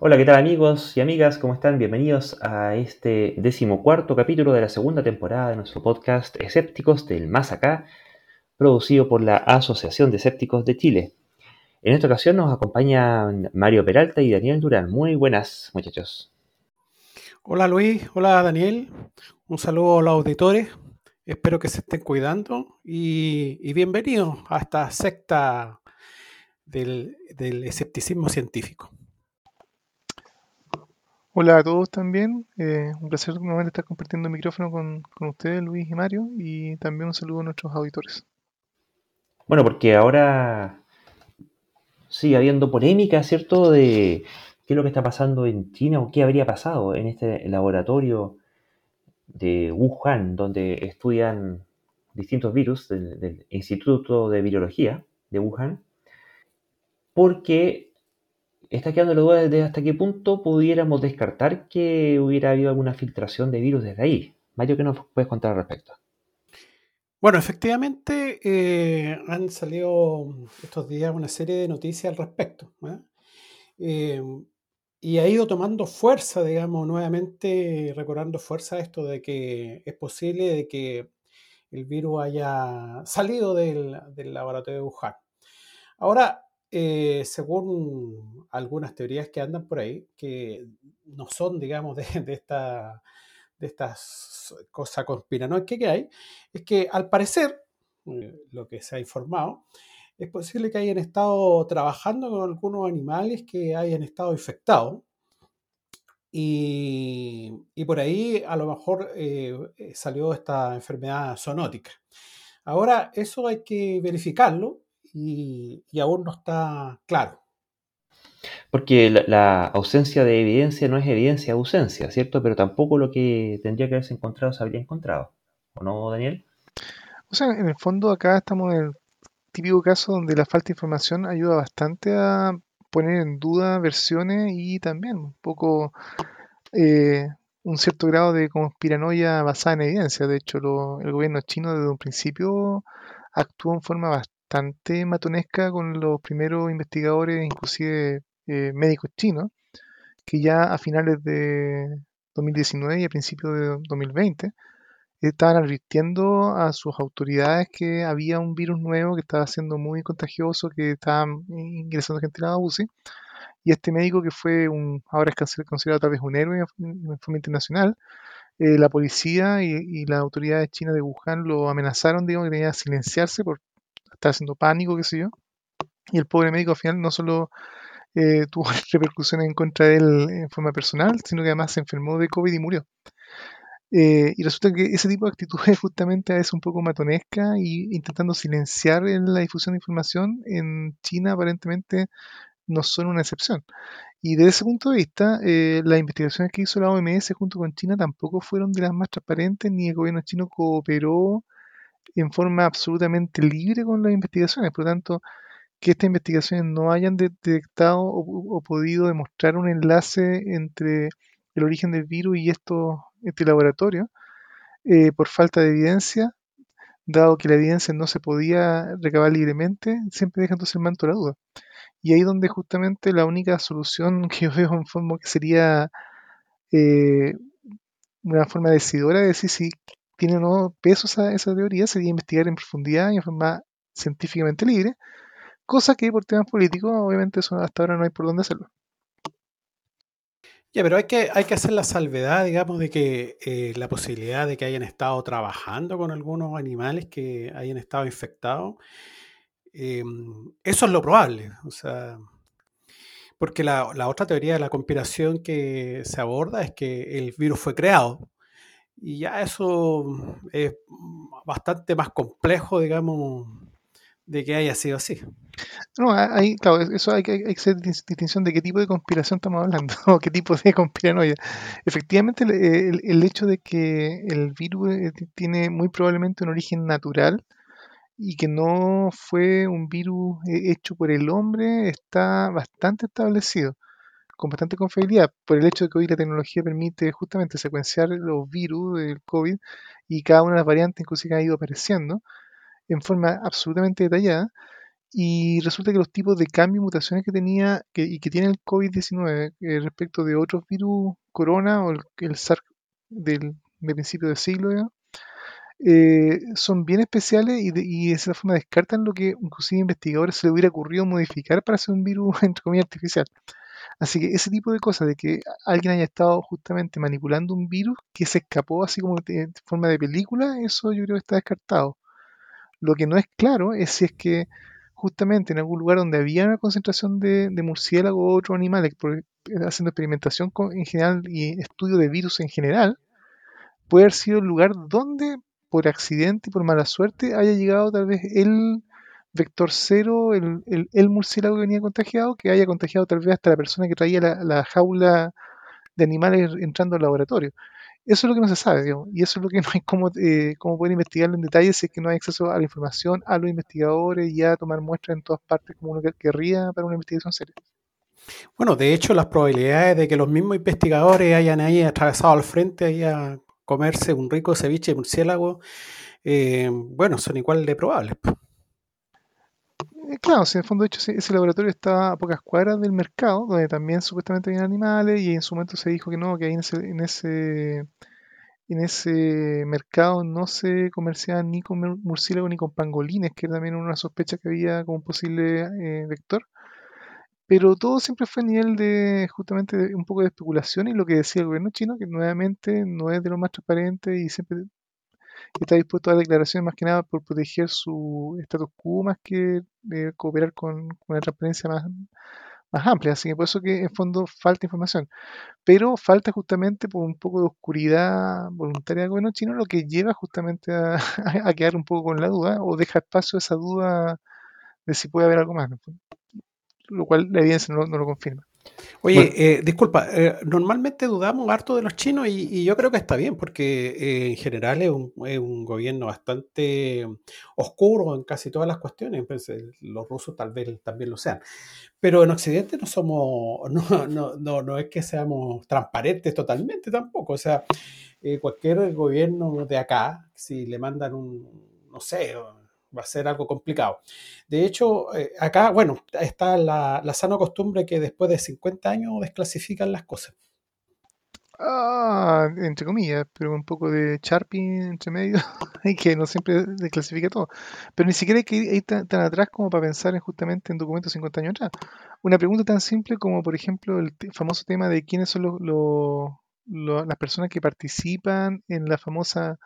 Hola, ¿qué tal amigos y amigas? ¿Cómo están? Bienvenidos a este decimocuarto capítulo de la segunda temporada de nuestro podcast Escépticos del Más Acá, producido por la Asociación de Escépticos de Chile. En esta ocasión nos acompañan Mario Peralta y Daniel Durán. Muy buenas, muchachos. Hola Luis, hola Daniel, un saludo a los auditores, espero que se estén cuidando y, bienvenidos a esta secta del escepticismo científico. Hola a todos también. Eh, un placer nuevamente estar compartiendo el micrófono con, ustedes, Luis y Mario, y también un saludo a nuestros auditores. Bueno, porque ahora sigue habiendo polémica, ¿cierto?, de qué es lo que está pasando en China o qué habría pasado en este laboratorio de Wuhan, donde estudian distintos virus del, del Instituto de Virología de Wuhan, porque está quedando la duda de hasta qué punto pudiéramos descartar que hubiera habido alguna filtración de virus desde ahí. Mario, ¿qué nos puedes contar al respecto? Bueno, efectivamente eh, han salido estos días una serie de noticias al respecto. ¿eh? Eh, y ha ido tomando fuerza, digamos, nuevamente recobrando fuerza esto de que es posible de que el virus haya salido del, del laboratorio de Wuhan. Ahora, eh, según algunas teorías que andan por ahí, que no son, digamos, de, esta, de estas cosas conspiranoicas que hay, es que al parecer, eh, lo que se ha informado, es posible que hayan estado trabajando con algunos animales que hayan estado infectados. Y, por ahí a lo mejor eh, salió esta enfermedad zoonótica. Ahora, eso hay que verificarlo y, aún no está claro. Porque la, ausencia de evidencia no es evidencia de ausencia, ¿cierto? Pero tampoco lo que tendría que haberse encontrado se habría encontrado. ¿O no, Daniel? O sea, en el fondo acá estamos en el típico caso donde la falta de información ayuda bastante a poner en duda versiones y también un poco eh, un cierto grado de conspiranoia basada en evidencia. De hecho, el gobierno chino desde un principio actuó en forma bastante matonesca con los primeros investigadores, inclusive eh, médicos chinos, que ya a finales de 2019 y a principios de 2020 estaban advirtiendo a sus autoridades que había un virus nuevo que estaba siendo muy contagioso, que estaba ingresando gente a la UCI. Y este médico, que fue un, ahora es considerado tal vez un héroe en forma internacional, eh, la policía y, y, las autoridades chinas de Wuhan lo amenazaron, digamos, que tenía que silenciarse por estaba haciendo pánico, qué sé yo. Y el pobre médico al final no solo eh, tuvo repercusiones en contra de él en forma personal, sino que además se enfermó de COVID y murió. Eh, y resulta que ese tipo de actitudes justamente es un poco matonesca y intentando silenciar la difusión de información en China aparentemente no son una excepción. Y desde ese punto de vista, eh, las investigaciones que hizo la OMS junto con China tampoco fueron de las más transparentes, ni el gobierno chino cooperó en forma absolutamente libre con las investigaciones. Por lo tanto, que estas investigaciones no hayan detectado o, podido demostrar un enlace entre el origen del virus y esto, este laboratorio, eh, por falta de evidencia, dado que la evidencia no se podía recabar libremente, siempre deja entonces el manto de la duda. Y ahí donde justamente la única solución que yo veo en forma que sería eh, una forma decidora de decir si tiene o no peso esa, esa teoría sería investigar en profundidad y en forma científicamente libre, cosa que por temas políticos obviamente hasta ahora no hay por dónde hacerlo. Ya, pero hay que, hay que hacer la salvedad, digamos, de que eh, la posibilidad de que hayan estado trabajando con algunos animales que hayan estado infectados, em, eso es lo probable. O sea, porque la, la, otra teoría de la conspiración que se aborda es que el virus fue creado y ya eso es bastante más complejo, digamos, de que haya sido así. No, hay, claro, eso hay que, hay que hacer distinción de qué tipo de conspiración estamos hablando, o qué tipo de conspiranoia. Efectivamente, el, el, hecho de que el virus eh, tiene muy probablemente un origen natural y que no fue un virus eh, hecho por el hombre está bastante establecido con bastante confiabilidad por el hecho de que hoy la tecnología permite justamente secuenciar los virus del COVID y cada una de las variantes inclusive que ha ido apareciendo en forma absolutamente detallada y resulta que los tipos de cambio y mutaciones que tenía y que tiene el COVID-19 eh, respecto de otros virus corona o el, SARS del, principio del siglo eh, son bien especiales y de, esa forma descartan lo que inclusive investigadores se le hubiera ocurrido modificar para hacer un virus entre comillas artificial. Así que ese tipo de cosas, de que alguien haya estado justamente manipulando un virus que se escapó así como de forma de película, eso yo creo que está descartado. Lo que no es claro es si es que justamente en algún lugar donde había una concentración de, murciélagos u otros animales haciendo experimentación en general y estudio de virus en general, puede haber sido el lugar donde por accidente y por mala suerte haya llegado tal vez el vector cero, el, el, murciélago que venía contagiado, que haya contagiado tal vez hasta la persona que traía la, jaula de animales entrando al laboratorio. Eso es lo que no se sabe, digamos, y eso es lo que no hay cómo, eh, cómo poder investigarlo en detalle si es que no hay acceso a la información, a los investigadores y a tomar muestras en todas partes como uno querría para una investigación seria. Bueno, de hecho, las probabilidades de que los mismos investigadores hayan ahí atravesado al frente y a comerse un rico ceviche de murciélago, eh, bueno, son igual de probables. Eh, claro, si en el fondo, de hecho, ese, laboratorio está a pocas cuadras del mercado, donde también supuestamente había animales, y en su momento se dijo que no, que ahí en ese, en ese, en ese mercado no se comerciaban ni con murciélagos ni con pangolines, que era también una sospecha que había como posible eh, vector. Pero todo siempre fue a nivel de justamente un poco de especulación y lo que decía el gobierno chino, que nuevamente no es de lo más transparente y siempre está dispuesto a declaraciones más que nada por proteger su status quo más que de cooperar con, una transparencia más, más amplia. Así que por eso que en fondo falta información. Pero falta justamente por un poco de oscuridad voluntaria del gobierno chino, lo que lleva justamente a, quedar un poco con la duda o deja espacio a esa duda de si puede haber algo más. Lo cual la evidencia no lo confirma. Oye, eh, disculpa, eh, normalmente dudamos harto de los chinos y, yo creo que está bien porque eh, en general es un, gobierno bastante oscuro en casi todas las cuestiones, pues, los rusos tal vez también lo sean, pero en Occidente no somos, no, no, no, no es que seamos transparentes totalmente tampoco, o sea, cualquier gobierno de acá, si le mandan un, no sé, va a ser algo complicado. De hecho, eh, acá, bueno, está la, sana costumbre que después de 50 años desclasifican las cosas. Ah, entre comillas, pero un poco de Sharpie entre medio que no siempre desclasifica todo. Pero ni siquiera hay que ir tan, atrás como para pensar en justamente en documentos 50 años atrás. Una pregunta tan simple como, por ejemplo, el famoso tema de quiénes son los, las personas que participan en la famosa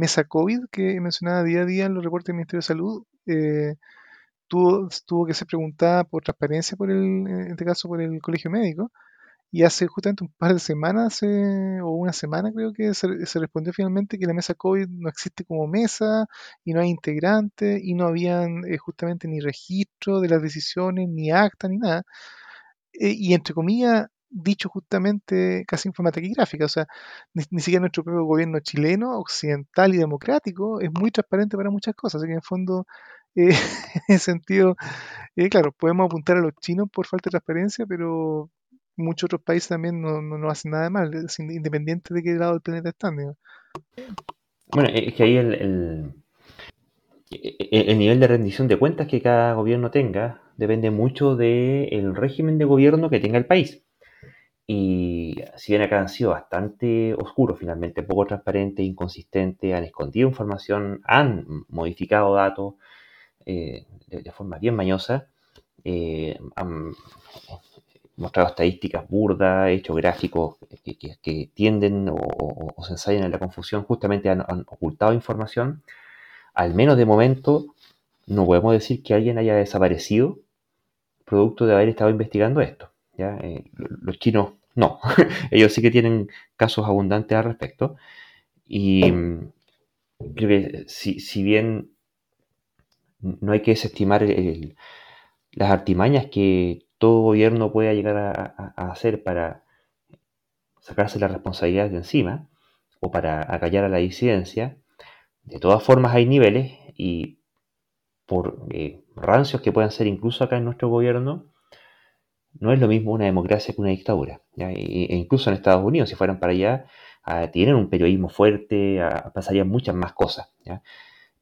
mesa COVID que mencionaba día a día en los reportes del Ministerio de Salud, eh, tuvo, tuvo, que ser preguntada por transparencia, por el, en este caso por el Colegio Médico, y hace justamente un par de semanas, o una semana creo que se, respondió finalmente que la mesa COVID no existe como mesa y no hay integrante y no habían eh, justamente ni registro de las decisiones, ni acta, ni nada. Eh, y entre comillas, dicho justamente casi en forma taquigráfica. O sea, ni, siquiera nuestro propio gobierno chileno, occidental y democrático, es muy transparente para muchas cosas. Así que en fondo, eh, en sentido, eh, claro, podemos apuntar a los chinos por falta de transparencia, pero muchos otros países también no, no, hacen nada de mal, independiente de qué lado del planeta están. Bueno, es que ahí el, el, el, nivel de rendición de cuentas que cada gobierno tenga depende mucho del régimen de gobierno que tenga el país. Y si bien acá han sido bastante oscuros finalmente, poco transparentes, inconsistentes, han escondido información, han modificado datos eh, de, forma bien mañosa, eh, han mostrado estadísticas burdas, hecho gráficos que, tienden o, se ensayan en la confusión, justamente han, ocultado información. Al menos de momento, no podemos decir que alguien haya desaparecido producto de haber estado investigando esto. ¿ya? Eh, los chinos no, ellos sí que tienen casos abundantes al respecto. Y mm, creo que si, bien no hay que desestimar las artimañas que todo gobierno pueda llegar a, hacer para sacarse la responsabilidad de encima o para acallar a la disidencia, de todas formas hay niveles y por eh, rancios que puedan ser incluso acá en nuestro gobierno, no es lo mismo una democracia que una dictadura. E incluso en Estados Unidos, si fueran para allá, ah, tienen un periodismo fuerte, ah, pasarían muchas más cosas.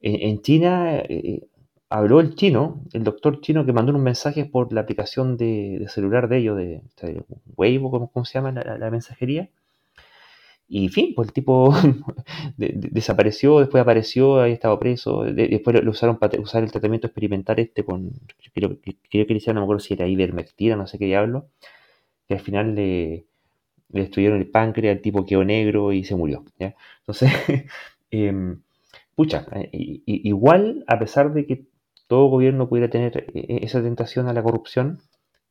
En, China, eh, habló el chino, el doctor chino que mandó unos mensajes por la aplicación de, celular de ellos, de, de Weibo, ¿cómo, se llama la, mensajería? Y fin, pues el tipo desapareció, después apareció, ahí estaba preso, después lo, usaron para usar el tratamiento experimental este con, creo, que le hicieron, no me acuerdo si era ivermectina, no sé qué diablo, que al final le, destruyeron el páncreas, el tipo quedó negro y se murió. Entonces, em, pucha, eh, igual, a pesar de que todo gobierno pudiera tener eh, eh, esa tentación a la corrupción,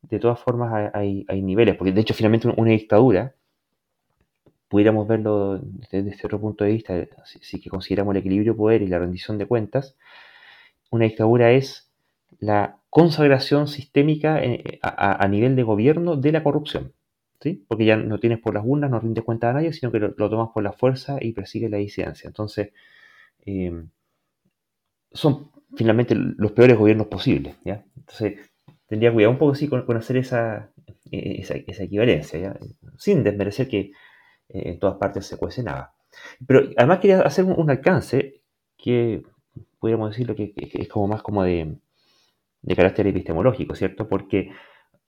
de todas formas hay, niveles, porque de hecho finalmente una dictadura, pudiéramos verlo desde este otro punto de vista, si, que consideramos el equilibrio de poder y la rendición de cuentas, una dictadura es la consagración sistémica eh, a, nivel de gobierno de la corrupción. ¿sí? Porque ya no tienes por las urnas, no rindes cuenta a nadie, sino que lo, tomas por la fuerza y persigue la disidencia. Entonces, son finalmente los peores gobiernos posibles. Entonces, tendría cuidado un poco sí con, hacer esa, esa, equivalencia, ¿ya? sin desmerecer que eh, en todas partes se nada. Pero además quería hacer un, alcance que podríamos decirlo que, es como más como de, de carácter epistemológico, ¿cierto? Porque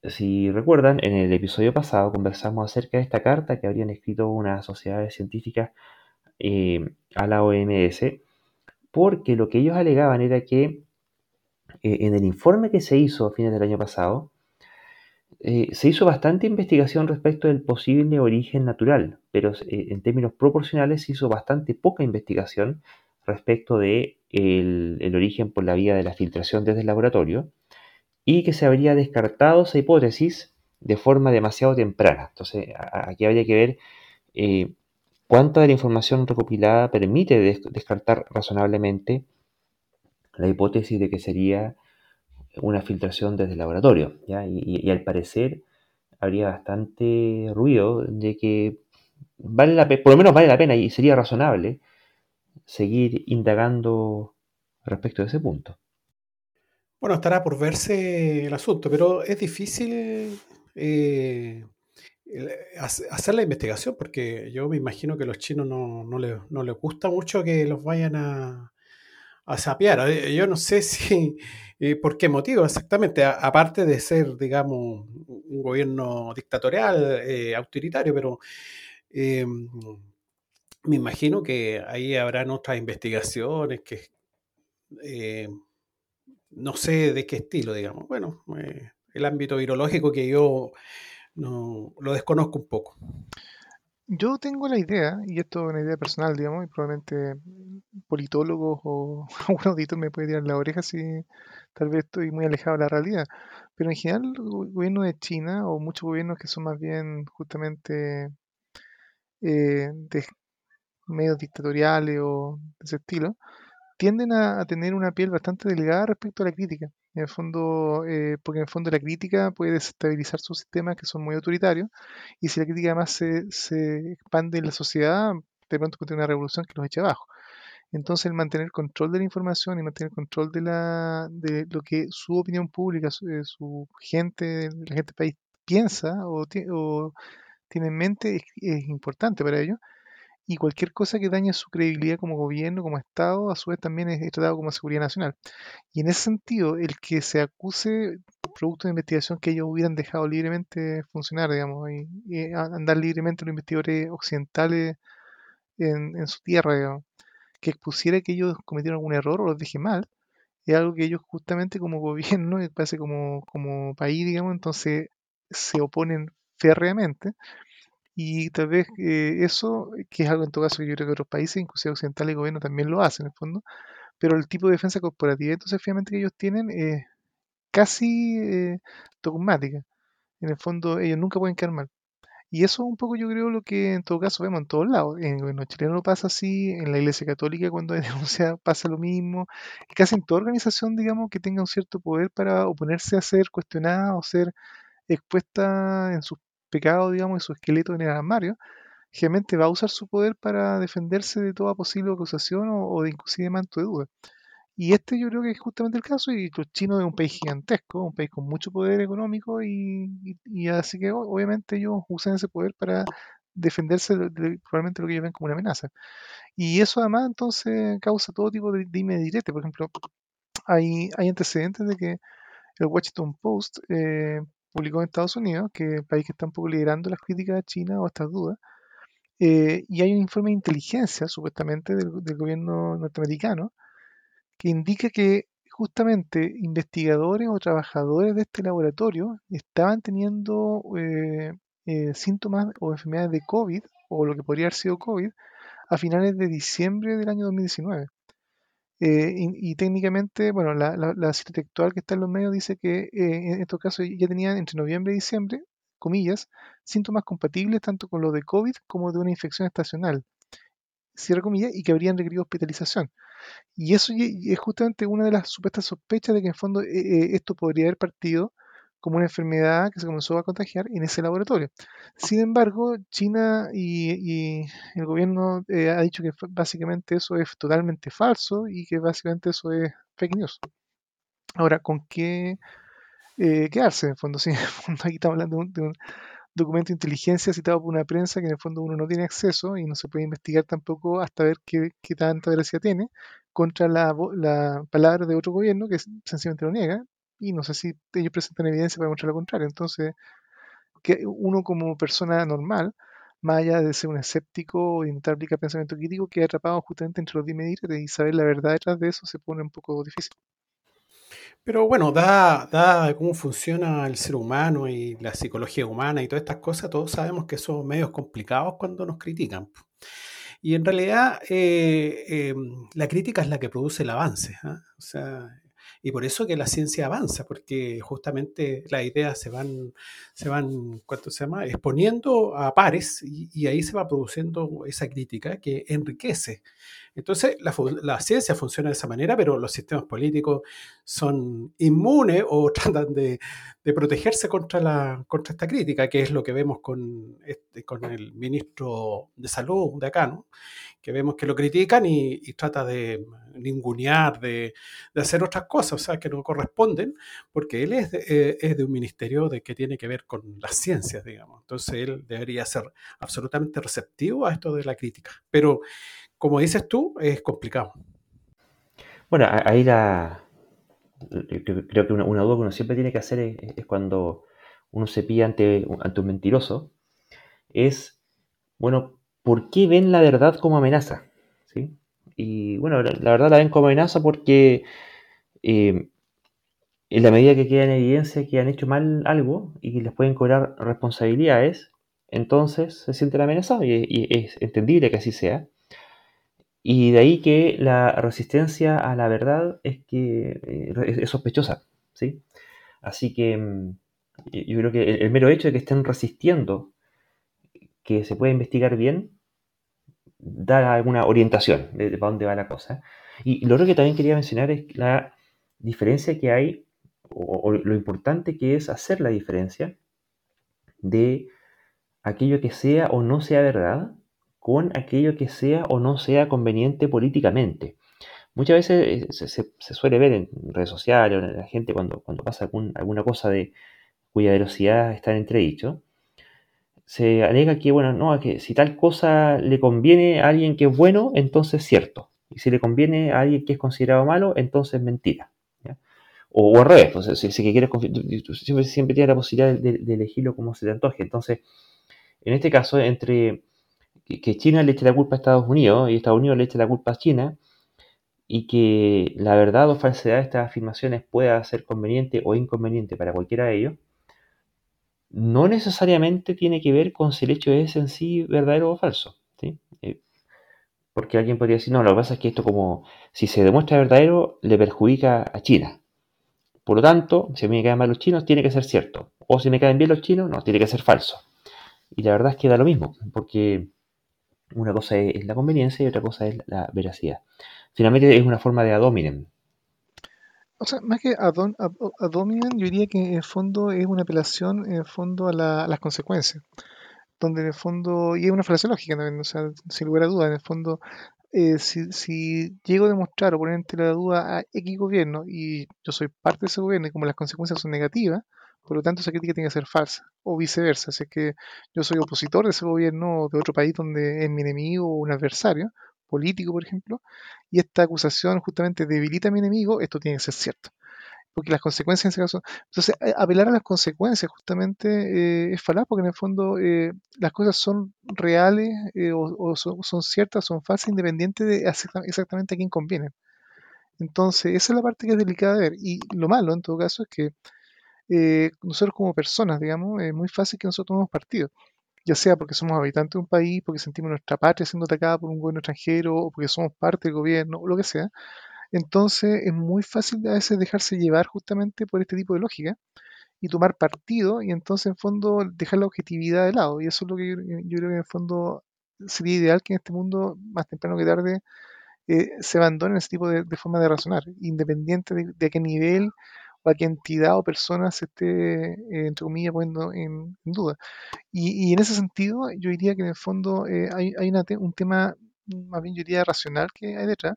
si recuerdan, en el episodio pasado conversamos acerca de esta carta que habrían escrito unas sociedades científicas eh, a la OMS porque lo que ellos alegaban era que eh, en el informe que se hizo a fines del año pasado, eh, se hizo bastante investigación respecto del posible origen natural, pero eh, en términos proporcionales se hizo bastante poca investigación respecto de el, origen por la vía de la filtración desde el laboratorio y que se habría descartado esa hipótesis de forma demasiado temprana. Entonces, aquí habría que ver cuánta de la información recopilada permite descartar razonablemente la hipótesis de que sería una filtración desde el laboratorio. Y, al parecer habría bastante ruido de que vale la por lo menos vale la pena y sería razonable seguir indagando respecto de ese punto. Bueno, estará por verse el asunto, pero es difícil eh, hacer la investigación, porque yo me imagino que a los chinos no, no, les, no les gusta mucho que los vayan a, a sapear. Eh, yo no sé si, eh, por qué motivo exactamente, aparte de ser, digamos, un gobierno dictatorial, eh, autoritario, pero me imagino que ahí habrán otras investigaciones que no sé de qué estilo, digamos. Bueno, el ámbito virológico que yo no, lo desconozco un poco. Yo tengo la idea, y esto es una idea personal, digamos, y probablemente politólogos o algún auditor me puede tirar la oreja si tal vez estoy muy alejado de la realidad. Pero en general, el gobierno de China, o muchos gobiernos que son más bien justamente eh, de medios dictatoriales o de ese estilo, tienden a, tener una piel bastante delgada respecto a la crítica. En el fondo, eh, porque en el fondo la crítica puede desestabilizar sus sistemas que son muy autoritarios, y si la crítica además se, se expande en la sociedad, de pronto tiene una revolución que los echa abajo. Entonces, el mantener control de la información y mantener control de, la, de lo que su opinión pública, su, eh, gente, la gente del país piensa o, o tiene en mente es importante para ellos y cualquier cosa que dañe su credibilidad como gobierno, como Estado, a su vez también es, tratado como seguridad nacional. Y en ese sentido, el que se acuse producto de investigación que ellos hubieran dejado libremente funcionar, digamos, y, andar libremente los investigadores occidentales en, su tierra, digamos, que expusiera que ellos cometieron algún error o los dije mal, es algo que ellos justamente como gobierno, y parece como, como país, digamos, entonces se oponen férreamente y tal vez eh, eso, que es algo en todo caso que yo creo que otros países, inclusive occidentales y gobierno también lo hacen en el fondo, pero el tipo de defensa corporativa entonces finalmente que ellos tienen es casi eh, dogmática. En el fondo ellos nunca pueden quedar mal. Y eso es un poco yo creo lo que en todo caso vemos en todos lados. En el gobierno chileno pasa así, en la iglesia católica cuando hay denuncia pasa lo mismo. Casi en toda organización, digamos, que tenga un cierto poder para oponerse a ser cuestionada o ser expuesta en sus pecado, digamos, y su esqueleto en el armario, generalmente va a usar su poder para defenderse de toda posible acusación o, de inclusive manto de duda. Y este yo creo que es justamente el caso, y los chinos es un país gigantesco, un país con mucho poder económico, y, así que obviamente ellos usan ese poder para defenderse de, probablemente lo que ellos ven como una amenaza. Y eso además entonces causa todo tipo de dime direte. Por ejemplo, hay, hay antecedentes de que el Washington Post eh, publicó en Estados Unidos, que es el país que está un poco liderando las críticas a China o estas dudas, eh, y hay un informe de inteligencia, supuestamente, del, gobierno norteamericano, que indica que justamente investigadores o trabajadores de este laboratorio estaban teniendo eh, eh, síntomas o enfermedades de COVID, o lo que podría haber sido COVID, a finales de diciembre del año 2019. Y, técnicamente, bueno, la, la, textual que está en los medios dice que en estos casos ya tenían entre noviembre y diciembre comillas, síntomas compatibles tanto con lo de COVID como de una infección estacional, cierra comillas, y que habrían requerido hospitalización. Y eso es justamente una de las supuestas sospechas de que en fondo eh, eh, esto podría haber partido como una enfermedad que se comenzó a contagiar en ese laboratorio. Sin embargo, China y, el gobierno eh, ha dicho que básicamente eso es totalmente falso y que básicamente eso es fake news. Ahora, ¿con qué eh, quedarse, en el fondo, sí, en el fondo aquí estamos hablando de un, documento de inteligencia citado por una prensa que en el fondo uno no tiene acceso y no se puede investigar tampoco hasta ver qué, tanta veracidad tiene contra la, la, palabra de otro gobierno que sencillamente lo niega y no sé si ellos presentan evidencia para demostrar lo contrario. Entonces, que uno como persona normal, más allá de ser un escéptico o intentar aplicar pensamiento crítico, queda atrapado justamente entre los dime y saber la verdad detrás de eso se pone un poco difícil. Pero bueno, da, cómo funciona el ser humano y la psicología humana y todas estas cosas, todos sabemos que son medios complicados cuando nos critican. Y en realidad eh, em, la crítica es la que produce el avance. ¿ah? O sea, y por eso que la ciencia avanza, porque justamente las ideas se van, se van ¿cuánto se llama?, exponiendo a pares y, ahí se va produciendo esa crítica que enriquece. Entonces, la, ciencia funciona de esa manera, pero los sistemas políticos son inmunes o tratan de, protegerse contra, la, contra esta crítica, que es lo que vemos con, este, con el ministro de Salud de acá, ¿no? que vemos que lo critican y, trata de ningunear, de, hacer otras cosas, o sea, que no corresponden, porque él es de, eh, es de un ministerio de que tiene que ver con las ciencias, digamos. Entonces él debería ser absolutamente receptivo a esto de la crítica. Pero, como dices tú, es complicado. Bueno, ahí la, creo que una, duda que uno siempre tiene que hacer es, cuando uno se pilla ante, ante un mentiroso, es, bueno, ¿por qué ven la verdad como amenaza? ¿Sí? Y bueno, la, verdad la ven como amenaza porque eh, en la medida que queda en evidencia que han hecho mal algo y que les pueden cobrar responsabilidades, entonces se sienten amenazados y es entendible que así sea. Y de ahí que la resistencia a la verdad es que eh, es, sospechosa, ¿sí? Así que mm, yo creo que el, mero hecho de que estén resistiendo que se puede investigar bien, da alguna orientación de, para dónde va la cosa. Y lo otro que también quería mencionar es la diferencia que hay, o, lo importante que es hacer la diferencia de aquello que sea o no sea verdad con aquello que sea o no sea conveniente políticamente. Muchas veces eh, se, suele ver en redes sociales o en la gente cuando, cuando pasa alguna cosa de cuya velocidad está en entredicho, se alega que, bueno, no, que si tal cosa le conviene a alguien que es bueno, entonces es cierto. Y si le conviene a alguien que es considerado malo, entonces es mentira. O, al revés, pues, si, si quieres, siempre, siempre tienes la posibilidad de, elegirlo como se te antoje. Entonces, en este caso, entre que China le eche la culpa a Estados Unidos y Estados Unidos le eche la culpa a China, y que la verdad o falsedad de estas afirmaciones pueda ser conveniente o inconveniente para cualquiera de ellos, no necesariamente tiene que ver con si el hecho es en sí verdadero o falso. ¿sí? Eh, porque alguien podría decir, no, lo que pasa es que esto como, si se demuestra verdadero, le perjudica a China. Por lo tanto, si a mí me caen mal los chinos, tiene que ser cierto. O si me caen bien los chinos, no, tiene que ser falso. Y la verdad es que da lo mismo, porque una cosa es la conveniencia y otra cosa es la veracidad. Finalmente es una forma de adominen, o sea, más que a Dominant, yo diría que en el fondo es una apelación en el fondo a, las consecuencias. Donde en el fondo, y es una falacia lógica o sea, sin lugar a duda, en el fondo, eh, si, llego a demostrar o poner en la duda a X gobierno y yo soy parte de ese gobierno y como las consecuencias son negativas, por lo tanto esa crítica tiene que ser falsa, o viceversa. Si es que yo soy opositor de ese gobierno de otro país donde es mi enemigo o un adversario, político, por ejemplo, y esta acusación justamente debilita a mi enemigo, esto tiene que ser cierto. Porque las consecuencias en ese caso. Entonces, apelar a las consecuencias justamente eh, es falaz, porque en el fondo eh, las cosas son reales eh, o, son, ciertas, son falsas, independientes de exactamente a quién conviene. Entonces, esa es la parte que es delicada de ver. Y lo malo, en todo caso, es que nosotros como personas, digamos, es muy fácil que nosotros tomemos partido ya sea porque somos habitantes de un país, porque sentimos nuestra patria siendo atacada por un gobierno extranjero, o porque somos parte del gobierno, o lo que sea. Entonces es muy fácil a veces dejarse llevar justamente por este tipo de lógica y tomar partido y entonces en fondo dejar la objetividad de lado. Y eso es lo que yo, creo que en fondo sería ideal que en este mundo, más temprano que tarde, eh, se abandone ese tipo de, forma de razonar, independiente de, a qué nivel o a qué entidad o persona se esté, eh, entre comillas, poniendo en, duda. Y, en ese sentido, yo diría que en el fondo eh, hay, un tema, más bien yo diría racional que hay detrás,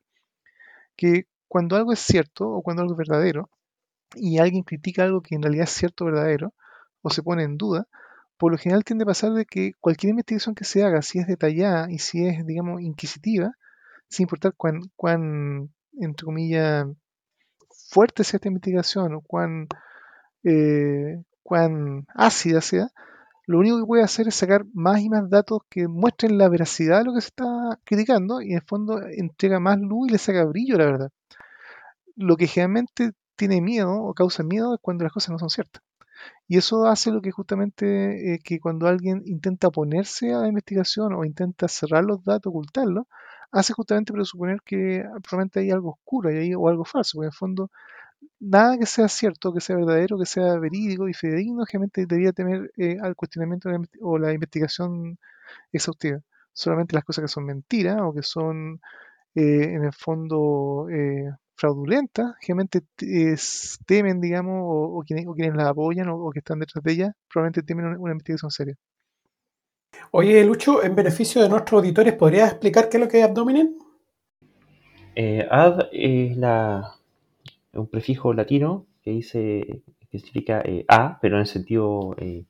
que cuando algo es cierto o cuando algo es verdadero, y alguien critica algo que en realidad es cierto o verdadero, o se pone en duda, por lo general tiende a pasar de que cualquier investigación que se haga, si es detallada y si es, digamos, inquisitiva, sin importar cuán, cuán entre comillas, fuerte sea esta investigación o cuán, eh, ácida sea, lo único que puede hacer es sacar más y más datos que muestren la veracidad de lo que se está criticando y en el fondo entrega más luz y le saca brillo la verdad. Lo que generalmente tiene miedo o causa miedo es cuando las cosas no son ciertas. Y eso hace lo que justamente eh, que cuando alguien intenta oponerse a la investigación o intenta cerrar los datos, ocultarlos, hace justamente presuponer que probablemente hay algo oscuro ahí, o algo falso, porque en el fondo nada que sea cierto, que sea verdadero, que sea verídico y fidedigno, realmente debería tener eh, al cuestionamiento o la investigación exhaustiva. Solamente las cosas que son mentiras o que son eh, en el fondo eh, fraudulentas, realmente temen, digamos, o, quienes, quienes, la apoyan o, que están detrás de ella, probablemente temen una, investigación seria. Oye, Lucho, en beneficio de nuestros auditores, ¿podrías explicar qué es lo que es abdominen? ad es la, un prefijo latino que dice que significa eh, a, pero en el sentido, eh,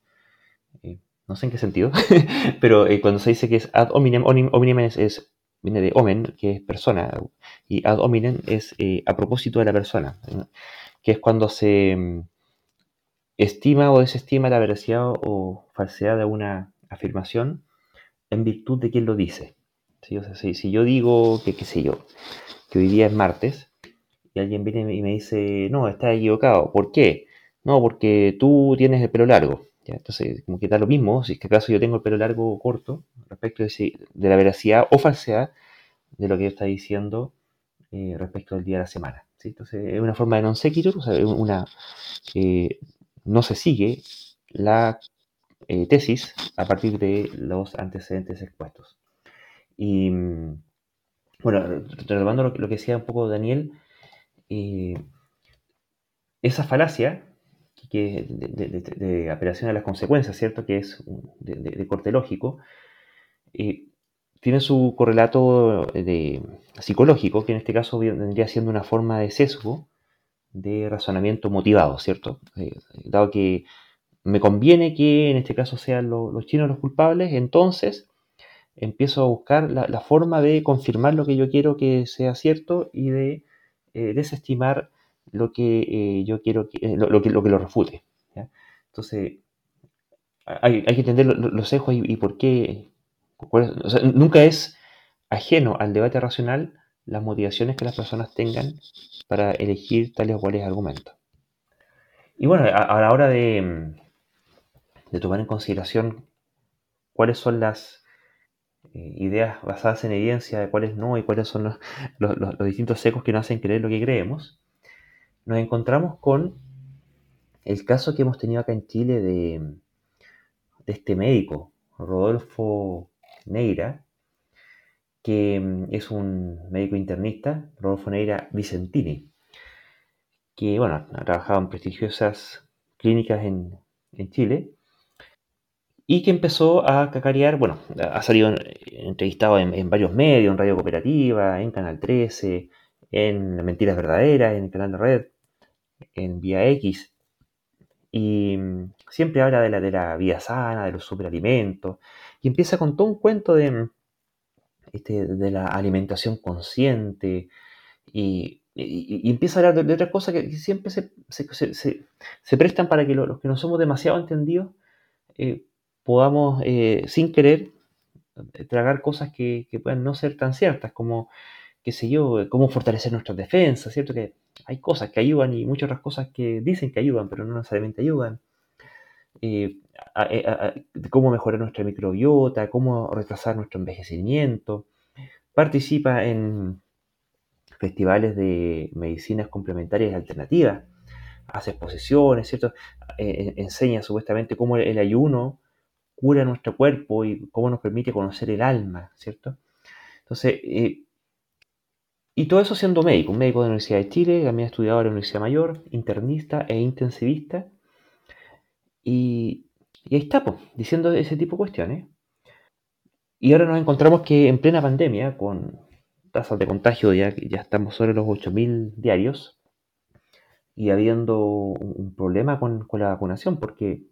eh, no sé en qué sentido, pero cuando se dice que es ad hominem, hominem es, viene de omen, que es persona, y ad hominem es a propósito de la persona, que es cuando se mm, estima o desestima la veracidad o falsedad de una afirmación en virtud de quien lo dice. si, yo digo que, qué sé yo, que hoy día es martes, y alguien viene y me dice, no, está equivocado. ¿Por qué? No, porque tú tienes el pelo largo. Entonces, como que da lo mismo, si es que acaso yo tengo el pelo largo o corto, respecto de, la veracidad o falsedad de lo que está diciendo eh, respecto del día de la semana. Entonces, es una forma de non sequitur, o una, eh, no se sigue la eh, tesis a partir de los antecedentes expuestos. Y, mm, bueno, retomando lo, que decía un poco Daniel, esa falacia que de, apelación a las consecuencias, ¿cierto? Que es de, corte lógico, eh, tiene su correlato de, psicológico, que en este caso vendría siendo una forma de sesgo de razonamiento motivado, ¿cierto? Eh, dado que me conviene que en este caso sean los chinos los culpables, entonces empiezo a buscar la, forma de confirmar lo que yo quiero que sea cierto y de eh, desestimar lo que eh, yo quiero que, eh, lo, que, lo que lo refute. Entonces, hay, que entender los sesgos y, por qué. nunca es ajeno al debate racional las motivaciones que las personas tengan para elegir tales o cuales argumentos. Y bueno, a, la hora de, de, tomar en consideración cuáles son las eh, ideas basadas en evidencia de cuáles no y cuáles son los, distintos secos que nos hacen creer lo que creemos, nos encontramos con el caso que hemos tenido acá en Chile de, de este médico, Rodolfo Neira, que mm, es un médico internista, Rodolfo Neira Vicentini, que bueno, ha trabajado en prestigiosas clínicas en, en Chile y que empezó a cacarear, bueno, ha salido entrevistado en, varios medios, en Radio Cooperativa, en Canal 13, en Mentiras Verdaderas, en el canal de Red, en Vía X, y mm, siempre habla de la, de la vida sana, de los superalimentos, y empieza con todo un cuento de, este, de la alimentación consciente y, empieza a hablar de, otras cosas que siempre se, se, prestan para que los que no somos demasiado entendidos eh, podamos, eh, sin querer, tragar cosas que, que, puedan no ser tan ciertas, como, qué sé yo, cómo fortalecer nuestras defensas, ¿cierto? Que hay cosas que ayudan y muchas otras cosas que dicen que ayudan, pero no necesariamente ayudan. Eh, cómo mejorar nuestra microbiota, cómo retrasar nuestro envejecimiento. Participa en festivales de medicinas complementarias y alternativas, hace exposiciones, ¿cierto? Eh, enseña supuestamente cómo el ayuno cura nuestro cuerpo y cómo nos permite conocer el alma, ¿cierto? Entonces, eh, y todo eso siendo médico, un médico de la Universidad de Chile, también ha estudiado en la Universidad Mayor, internista e intensivista, y, ahí está, pues, diciendo ese tipo de cuestiones. Y ahora nos encontramos que en plena pandemia, con tasas de contagio ya, ya estamos sobre los 8.000 diarios, y habiendo un, problema con, la vacunación, porque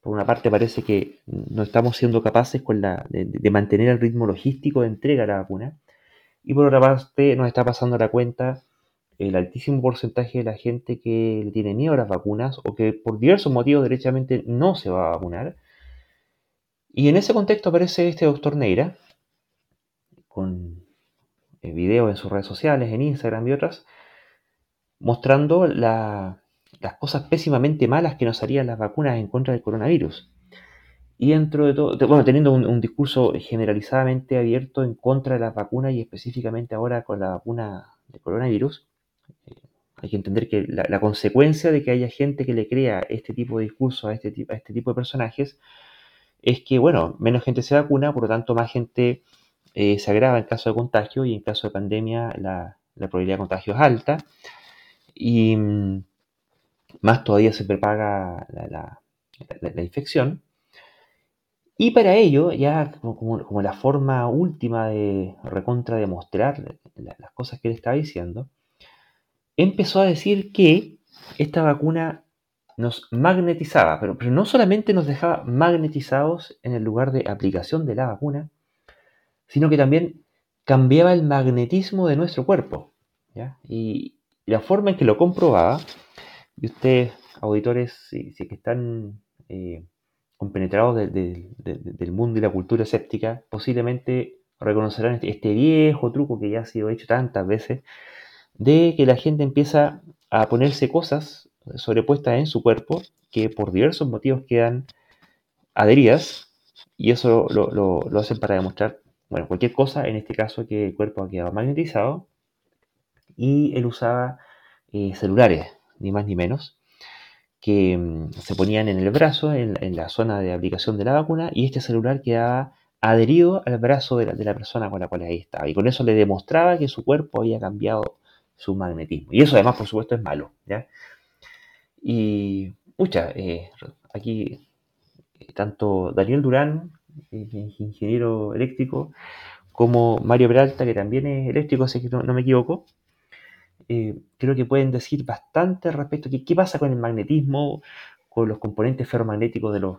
por una parte parece que no estamos siendo capaces la, de, mantener el ritmo logístico de entrega de la vacuna, y por otra parte nos está pasando la cuenta el altísimo porcentaje de la gente que le tiene miedo a las vacunas o que por diversos motivos derechamente no se va a vacunar. Y en ese contexto aparece este doctor Neira, con eh, videos en sus redes sociales, en Instagram y otras, mostrando las cosas pésimamente malas que nos harían las vacunas en contra del coronavirus. Y dentro de todo, bueno, teniendo un, discurso generalizadamente abierto en contra de las vacunas y específicamente ahora con la vacuna de coronavirus, eh, hay que entender que la, consecuencia de que haya gente que le crea este tipo de discurso a este, a este tipo de personajes es que, bueno, menos gente se vacuna, por lo tanto más gente eh, se agrava en caso de contagio y en caso de pandemia la, probabilidad de contagio es alta y mm, más todavía se propaga la, infección. Y para ello, ya como, la forma última de recontra demostrar las cosas que él estaba diciendo, empezó a decir que esta vacuna nos magnetizaba, pero, pero no solamente nos dejaba magnetizados en el lugar de aplicación de la vacuna, sino que también cambiaba el magnetismo de nuestro cuerpo. Y la forma en que lo comprobaba, y ustedes, auditores, si, que están eh, compenetrados del mundo y la cultura escéptica, posiblemente reconocerán este, este, viejo truco que ya ha sido hecho tantas veces, de que la gente empieza a ponerse cosas sobrepuestas en su cuerpo que por diversos motivos quedan adheridas, y eso lo, lo hacen para demostrar, bueno, cualquier cosa, en este caso que el cuerpo ha quedado magnetizado, y él usaba eh, celulares, ni más ni menos, que mm, se ponían en el brazo, en, la zona de aplicación de la vacuna, y este celular quedaba adherido al brazo de la, persona con la cual ahí estaba. Y con eso le demostraba que su cuerpo había cambiado su magnetismo. Y eso además, por supuesto, es malo. ¿ya? Y, pucha, eh, aquí eh, tanto Daniel Durán, ingeniero eléctrico, como Mario Peralta, que también es eléctrico, así que no me equivoco, eh, creo que pueden decir bastante respecto a qué pasa con el magnetismo, con los componentes ferromagnéticos de los,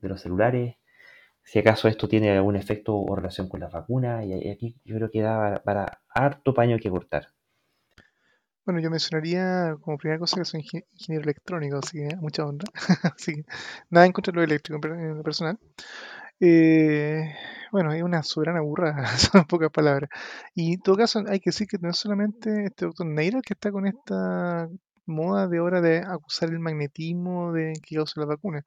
de los celulares, si acaso esto tiene algún efecto o relación con las vacunas, y aquí yo creo que da para, harto paño que cortar. Bueno, yo mencionaría como primera cosa que soy ingeniero electrónico, así que mucha onda. así nada en contra de lo eléctrico en lo personal. Eh, bueno, es una soberana burra, son pocas palabras. Y en todo caso, hay que decir que no es solamente este doctor Neira que está con esta moda de ahora de acusar el magnetismo de que causa la vacuna.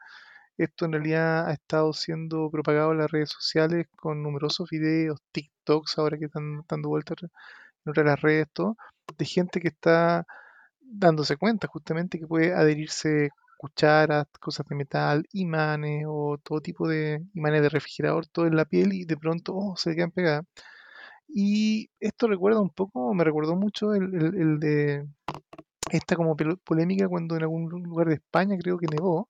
Esto en realidad ha estado siendo propagado en las redes sociales con numerosos videos, TikToks ahora que están dando vueltas en otras las redes, todo, de gente que está dándose cuenta justamente que puede adherirse cucharas, cosas de metal, imanes o todo tipo de imanes de refrigerador, todo en la piel y de pronto oh, se quedan pegadas. Y esto recuerda un poco, me recordó mucho el, de esta como polémica cuando en algún lugar de España creo que nevó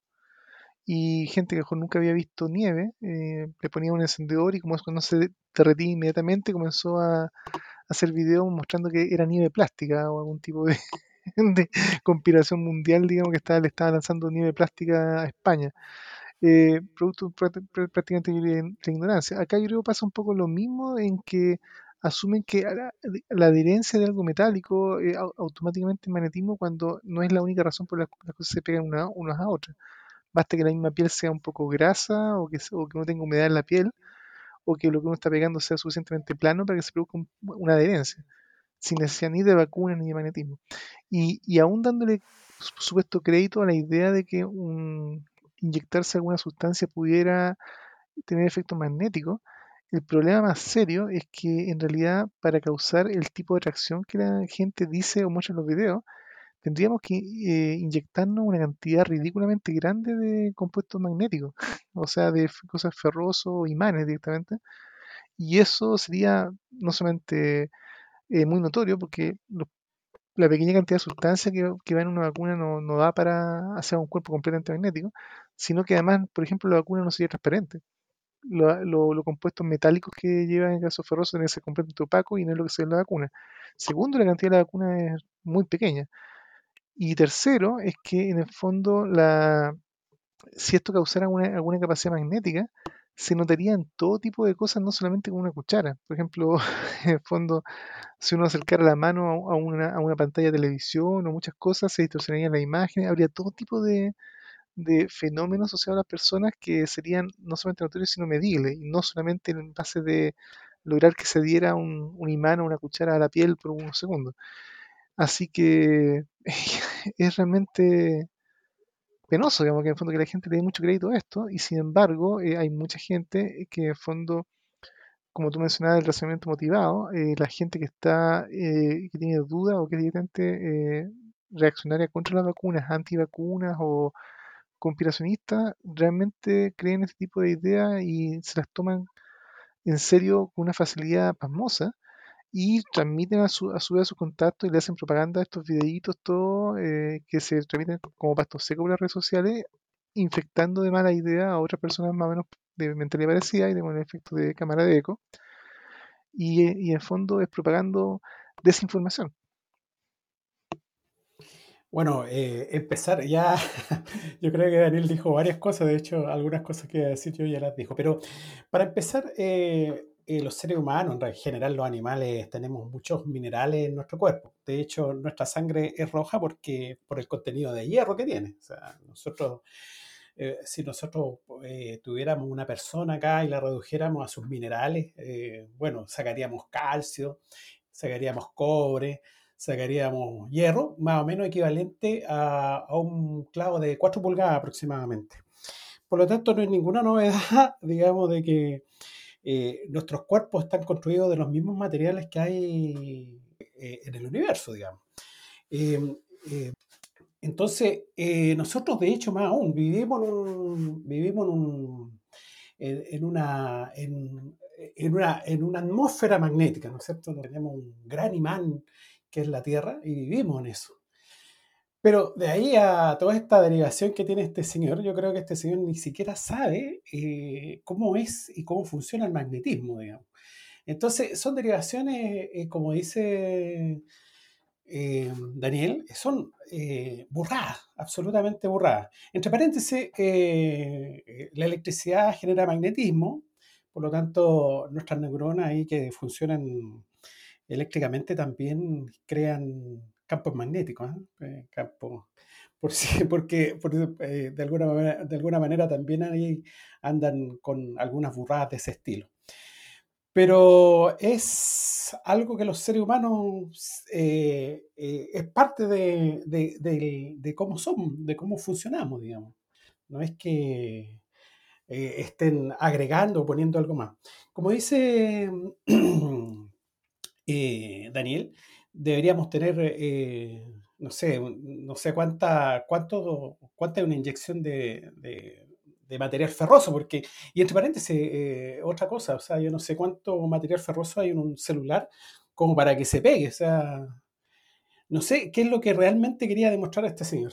y gente que nunca había visto nieve eh, le ponía un encendedor y como eso no se derretía inmediatamente comenzó a, a hacer videos mostrando que era nieve plástica o algún tipo de, de conspiración mundial, digamos, que estaba, le estaba lanzando nieve plástica a España. eh, producto prácticamente de la ignorancia. Acá yo creo que pasa un poco lo mismo en que asumen que la, adherencia de algo metálico es automáticamente magnetismo cuando no es la única razón por la que las cosas se pegan una, unas a otras. Basta que la misma piel sea un poco grasa o que, o que no tenga humedad en la piel o que lo que uno está pegando sea suficientemente plano para que se produzca una adherencia, sin necesidad ni de vacuna ni de magnetismo. Y, y aún dándole supuesto crédito a la idea de que inyectarse alguna sustancia pudiera tener efecto magnético, el problema más serio es que en realidad para causar el tipo de atracción que la gente dice o muestra en los videos, tendríamos que eh, inyectarnos una cantidad ridículamente grande de compuestos magnéticos, o sea, de cosas ferrosos o imanes directamente. Y eso sería no solamente eh, muy notorio, porque la pequeña cantidad de sustancia que, va en una vacuna no, no, da para hacer un cuerpo completamente magnético, sino que además, por ejemplo, la vacuna no sería transparente. Los compuestos metálicos que llevan en el caso ferroso deben ser completamente opacos y no es lo que se ve en la vacuna. Segundo, la cantidad de la vacuna es muy pequeña. Y tercero, es que en el fondo, la, si esto causara alguna capacidad magnética, se notaría en todo tipo de cosas, no solamente con una cuchara. Por ejemplo, en el fondo, si uno acercara la mano a una, a una pantalla de televisión o muchas cosas, se distorsionaría la imagen, habría todo tipo de, de fenómenos asociados a las personas que serían no solamente notorios, sino medibles, y no solamente en base de lograr que se diera un, un imán o una cuchara a la piel por unos segundos. Así que es realmente penoso, digamos, que en fondo que la gente le dé mucho crédito a esto, y sin embargo eh, hay mucha gente que en fondo, como tú mencionabas, el razonamiento motivado, eh, la gente que está, eh, que tiene dudas o que es directamente reaccionaria contra las vacunas, antivacunas o conspiracionistas, realmente creen este tipo de ideas y se las toman en serio con una facilidad pasmosa y transmiten a su, a su vez a sus contactos y le hacen propaganda a estos videitos todos eh, que se transmiten como pasto seco por las redes sociales, infectando de mala idea a otras personas más o menos de mentalidad parecida y de un efecto de cámara de eco. Y, eh, en fondo es propagando desinformación. Bueno, eh, empezar ya, yo creo que Daniel dijo varias cosas, de hecho algunas cosas que decir yo ya las dijo, pero para empezar, eh, los seres humanos, en general los animales, tenemos muchos minerales en nuestro cuerpo. De hecho, nuestra sangre es roja porque por el contenido de hierro que tiene. O sea, nosotros, eh, si nosotros eh, tuviéramos una persona acá y la redujéramos a sus minerales, bueno, sacaríamos calcio, sacaríamos cobre, sacaríamos hierro, más o menos equivalente a, a un clavo de 4 pulgadas aproximadamente. Por lo tanto, no hay ninguna novedad, digamos, de que eh, nuestros cuerpos están construidos de los mismos materiales que hay eh, en el universo, digamos. Em, eh, entonces, nosotros de hecho más aún vivimos en, un, una, en una atmósfera magnética, ¿no es cierto? Tenemos un gran imán que es la Tierra y vivimos en eso. Pero de ahí a toda esta derivación que tiene este señor, yo creo que este señor ni siquiera sabe eh, cómo es y cómo funciona el magnetismo, digamos. Entonces, son derivaciones, eh, como dice eh, Daniel, son burradas, absolutamente burradas. Entre paréntesis, la electricidad genera magnetismo, por lo tanto, nuestras neuronas ahí que funcionan eléctricamente también crean campos magnéticos, ¿eh? eh por porque eh, de, alguna manera, de alguna manera también ahí andan con algunas burradas de ese estilo. Pero es algo que los seres humanos eh, es parte de, de, cómo somos, de cómo funcionamos, digamos. No es que estén agregando o poniendo algo más. Como dice Daniel, deberíamos tener, eh, no sé, no sé cuánta, cuánto, cuánta es una inyección de, de, material ferroso, porque, y entre paréntesis, eh, otra cosa, o sea, yo no sé cuánto material ferroso hay en un celular como para que se pegue, o sea, no sé qué es lo que realmente quería demostrar este señor.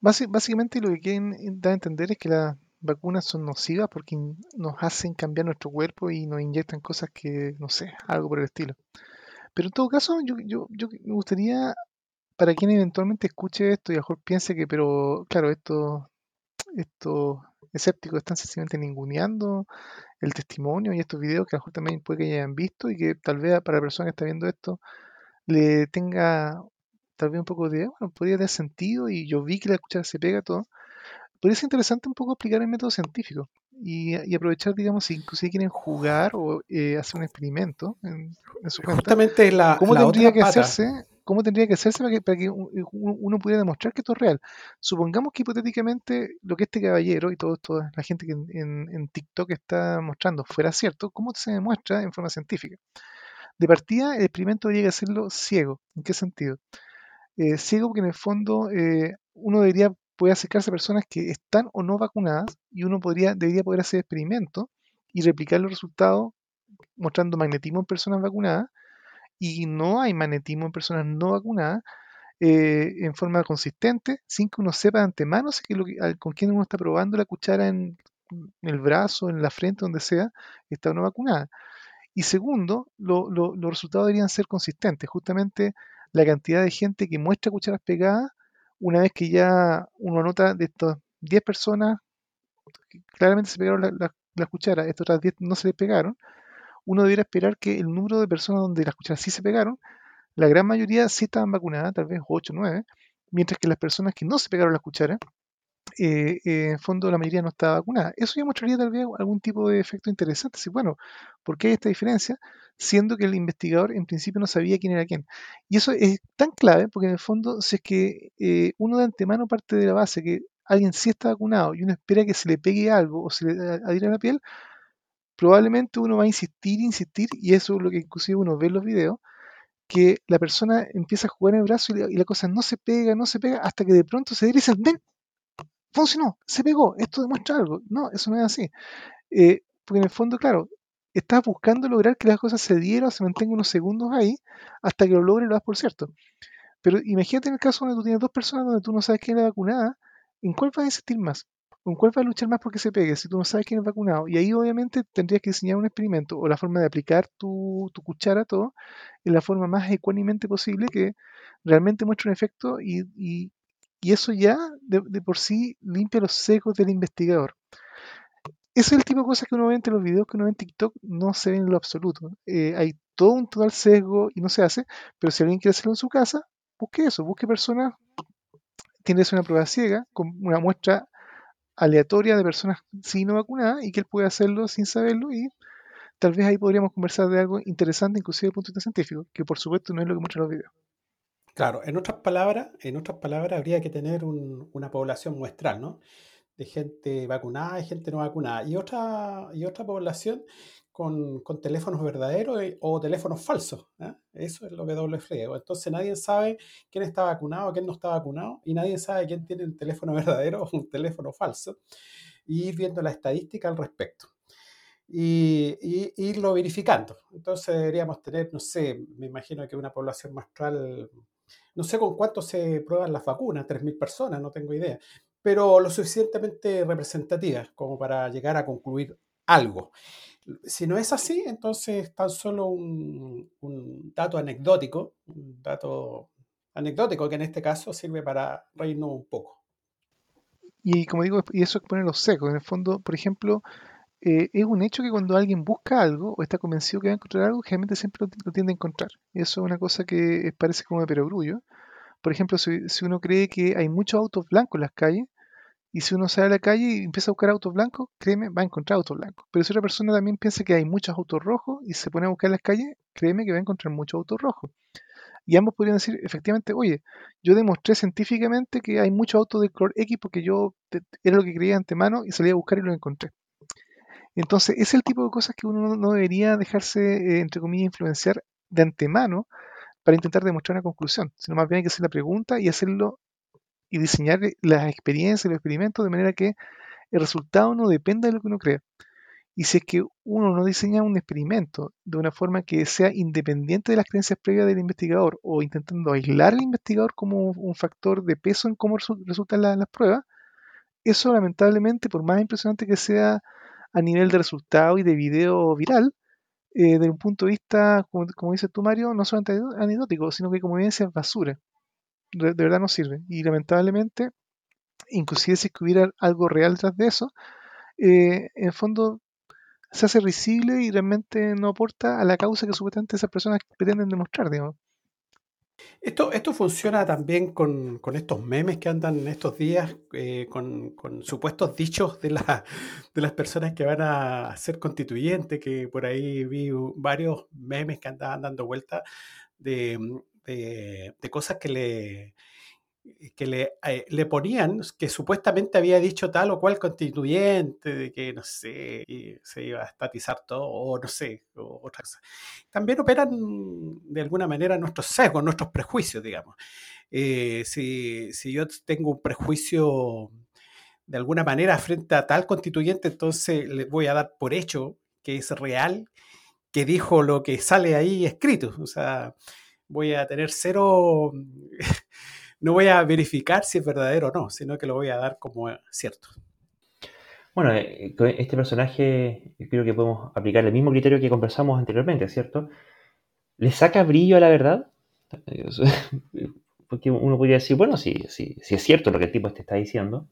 básicamente lo que quieren dar a entender es que las vacunas son nocivas porque nos hacen cambiar nuestro cuerpo y nos inyectan cosas que, no sé, algo por el estilo. Pero en todo caso, yo, yo, yo me gustaría, para quien eventualmente escuche esto y a lo mejor piense que, pero claro, esto, estos escépticos están sencillamente ninguneando el testimonio y estos videos que a lo mejor también puede que hayan visto y que tal vez para la persona que está viendo esto le tenga tal vez un poco de, bueno, podría tener sentido y yo vi que la cuchara se pega todo. Podría ser interesante un poco explicar el método científico y, y aprovechar, digamos, si inclusive quieren jugar o eh, hacer un experimento en, en su cuenta. Justamente la, ¿Cómo la tendría otra que pata. hacerse? ¿Cómo tendría que hacerse para que, para que un- uno, pudiera demostrar que esto es real? Supongamos que hipotéticamente lo que este caballero y todo, toda la gente que en, en- en TikTok está mostrando fuera cierto, ¿cómo se demuestra en forma científica? De partida, el experimento que hacerlo ciego. ¿En qué sentido? Eh, ciego porque en el fondo eh, uno debería poder acercarse a personas que están o no vacunadas y uno podría, debería poder hacer experimentos y replicar los resultados mostrando magnetismo en personas vacunadas y no hay magnetismo en personas no vacunadas eh, en forma consistente, sin que uno sepa de antemano si que lo que- con quién uno está probando la cuchara en, el brazo, en la frente, donde sea, está o no vacunada. Y segundo, lo- los resultados deberían ser consistentes. Justamente la cantidad de gente que muestra cucharas pegadas, una vez que ya uno nota de estas 10 personas claramente se pegaron la- la- las cucharas, estas otras 10 no se les pegaron, uno debería esperar que el número de personas donde las cucharas sí se pegaron, la gran mayoría sí estaban vacunadas, tal vez 8 o 9, mientras que las personas que no se pegaron las cucharas, eh, eh, en fondo la mayoría no estaba vacunada. Eso ya mostraría tal vez algún tipo de efecto interesante. Sí, bueno, ¿por qué hay esta diferencia? Siendo que el investigador en principio no sabía quién era quién. Y eso es tan clave porque en el fondo, si es que eh, uno de antemano parte de la base que alguien sí está vacunado y uno espera que se le pegue algo o se le adhiera a la piel, probablemente uno va a insistir, insistir, y eso es lo que inclusive uno ve en los videos, que la persona empieza a jugar en el brazo y la, y la cosa no se pega, no se pega, hasta que de pronto se dicen, ven, funcionó, se pegó, esto demuestra algo. No, eso no es así. Eh, porque en el fondo, claro, estás buscando lograr que las cosas se dieran, se mantengan unos segundos ahí, hasta que lo logres lo das por cierto. Pero imagínate en el caso donde tú tienes dos personas donde tú no sabes quién es vacunada, ¿en cuál vas a insistir más? ¿Con cuál vas a luchar más porque se pegue si tú no sabes quién es vacunado? Y ahí obviamente tendrías que diseñar un experimento o la forma de aplicar tu, tu cuchara, todo, en la forma más ecuánimente posible que realmente muestre un efecto y, y- y eso ya de, por sí limpia los sesgos del investigador. Ese es el tipo de cosas que uno ve entre los videos que uno ve en TikTok, no se ven en lo absoluto. Eh, hay todo un total sesgo y no se hace, pero si alguien quiere hacerlo en su casa, busque eso, busque personas, tiene que ser una prueba ciega, con una muestra aleatoria de personas sí no vacunadas y que él puede hacerlo sin saberlo y tal vez ahí podríamos conversar de algo interesante, inclusive desde el punto de vista científico, que por supuesto no es lo que muestran los videos. Claro, en otras palabras, en otras palabras, habría que tener un- una población muestral, ¿no? De gente vacunada y gente no vacunada. Y otra, y otra población con, con teléfonos verdaderos y- o teléfonos falsos. ¿eh? Eso es lo que doble friego. Entonces nadie sabe quién está vacunado, quién no está vacunado, y nadie sabe quién tiene un teléfono verdadero o un teléfono falso. Y ir viendo la estadística al respecto. Y- y irlo verificando. Entonces deberíamos tener, no sé, me imagino que una población muestral no sé con cuánto se prueban las vacunas, 3.000 personas, no tengo idea, pero lo suficientemente representativas como para llegar a concluir algo. Si no es así, entonces tan solo un, un dato anecdótico, un dato anecdótico que en este caso sirve para reírnos un poco. Y como digo, y eso expone los secos. En el fondo, por ejemplo, eh, es un hecho que cuando alguien busca algo o está convencido que va a encontrar algo, generalmente siempre lo, tiende a encontrar. Eso es una cosa que parece como de perogrullo. Por ejemplo, si, si uno cree que hay muchos autos blancos en las calles, y si uno sale a la calle y empieza a buscar autos blancos, créeme, va a encontrar autos blancos. Pero si otra persona también piensa que hay muchos autos rojos y se pone a buscar en las calles, créeme que va a encontrar muchos autos rojos. Y ambos podrían decir, efectivamente, oye, yo demostré científicamente que hay muchos autos de color X porque yo era lo que creía antemano y salí a buscar y lo encontré. Entonces, es el tipo de cosas que uno no- debería dejarse, eh, entre comillas, influenciar de antemano para intentar demostrar una conclusión, sino más bien hay que hacer la pregunta y hacerlo y diseñar las experiencias, los experimentos de manera que el resultado no dependa de lo que uno crea. Y si es que uno no diseña un experimento de una forma que sea independiente de las creencias previas del investigador o intentando aislar al investigador como un, factor de peso en cómo resu- resultan la- las pruebas, eso lamentablemente, por más impresionante que sea a nivel de resultado y de video viral, eh, desde un punto de vista, como, dices tú, Mario, no solamente ane- anecdótico, sino que como evidencia es basura. De, verdad no sirve. Y lamentablemente, inclusive si hubiera algo real detrás de eso, eh, en fondo se hace risible y realmente no aporta a la causa que supuestamente esas personas pretenden demostrar, digamos. Esto, esto funciona también con, con estos memes que andan en estos días, eh, con, con supuestos dichos de, la, de las personas que van a ser constituyentes, que por ahí vi varios memes que andaban dando vuelta de, de, de cosas que le, que le, eh, le, ponían que supuestamente había dicho tal o cual constituyente, de que no sé, se iba a estatizar todo, o no sé, o otra cosa. También operan de alguna manera nuestros sesgos, nuestros prejuicios, digamos. Eh, si, si, yo tengo un prejuicio de alguna manera frente a tal constituyente, entonces le voy a dar por hecho que es real, que dijo lo que sale ahí escrito. O sea, voy a tener cero no voy a verificar si es verdadero o no, sino que lo voy a dar como cierto. Bueno, eh, este personaje creo que podemos aplicar el mismo criterio que conversamos anteriormente, ¿cierto? ¿Le saca brillo a la verdad? Porque uno podría decir, bueno, si, si, si es cierto lo que el tipo te está diciendo,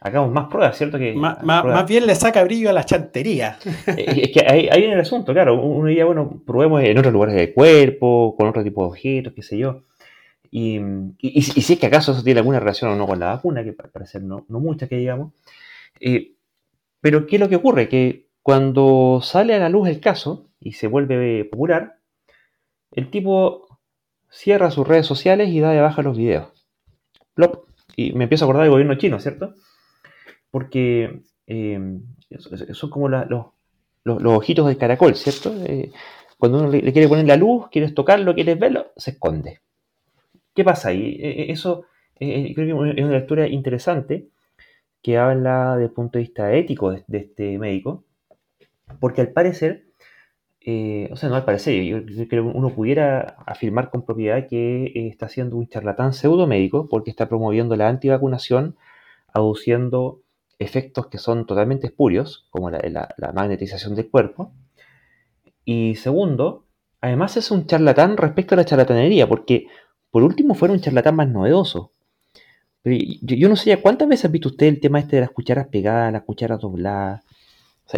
hagamos más pruebas, ¿cierto? Que más, bien le saca brillo a la chantería. Eh, es que ahí, ahí viene el asunto, claro. Uno diría, bueno, probemos en otros lugares del cuerpo, con otro tipo de objetos, qué sé yo. Y, si es que acaso eso tiene alguna relación o no con la vacuna, que parece no, no mucha que digamos. Eh, pero ¿qué es lo que ocurre? Que cuando sale a la luz el caso y se vuelve popular, el tipo cierra sus redes sociales y da de baja los videos. Y me empiezo a acordar del gobierno chino, ¿cierto? Porque eh, son como los, los, ojitos del caracol, ¿cierto? Eh, cuando uno le, le, quiere poner la luz, quieres tocarlo, quieres verlo, se esconde. ¿Qué pasa ahí? E, e, eso eh, creo que es una lectura interesante que habla desde el punto de vista ético de, este médico, porque al parecer, eh, o sea, no al parecer, yo, creo que uno pudiera afirmar con propiedad que eh, está siendo un charlatán pseudomédico porque está promoviendo la antivacunación, aduciendo efectos que son totalmente espurios, como la magnetización del cuerpo. Y segundo, además es un charlatán respecto a la charlatanería, porque por último, fuera un charlatán más novedoso. yo, no sé cuántas veces ha visto usted el tema este de las cucharas pegadas, las cucharas dobladas.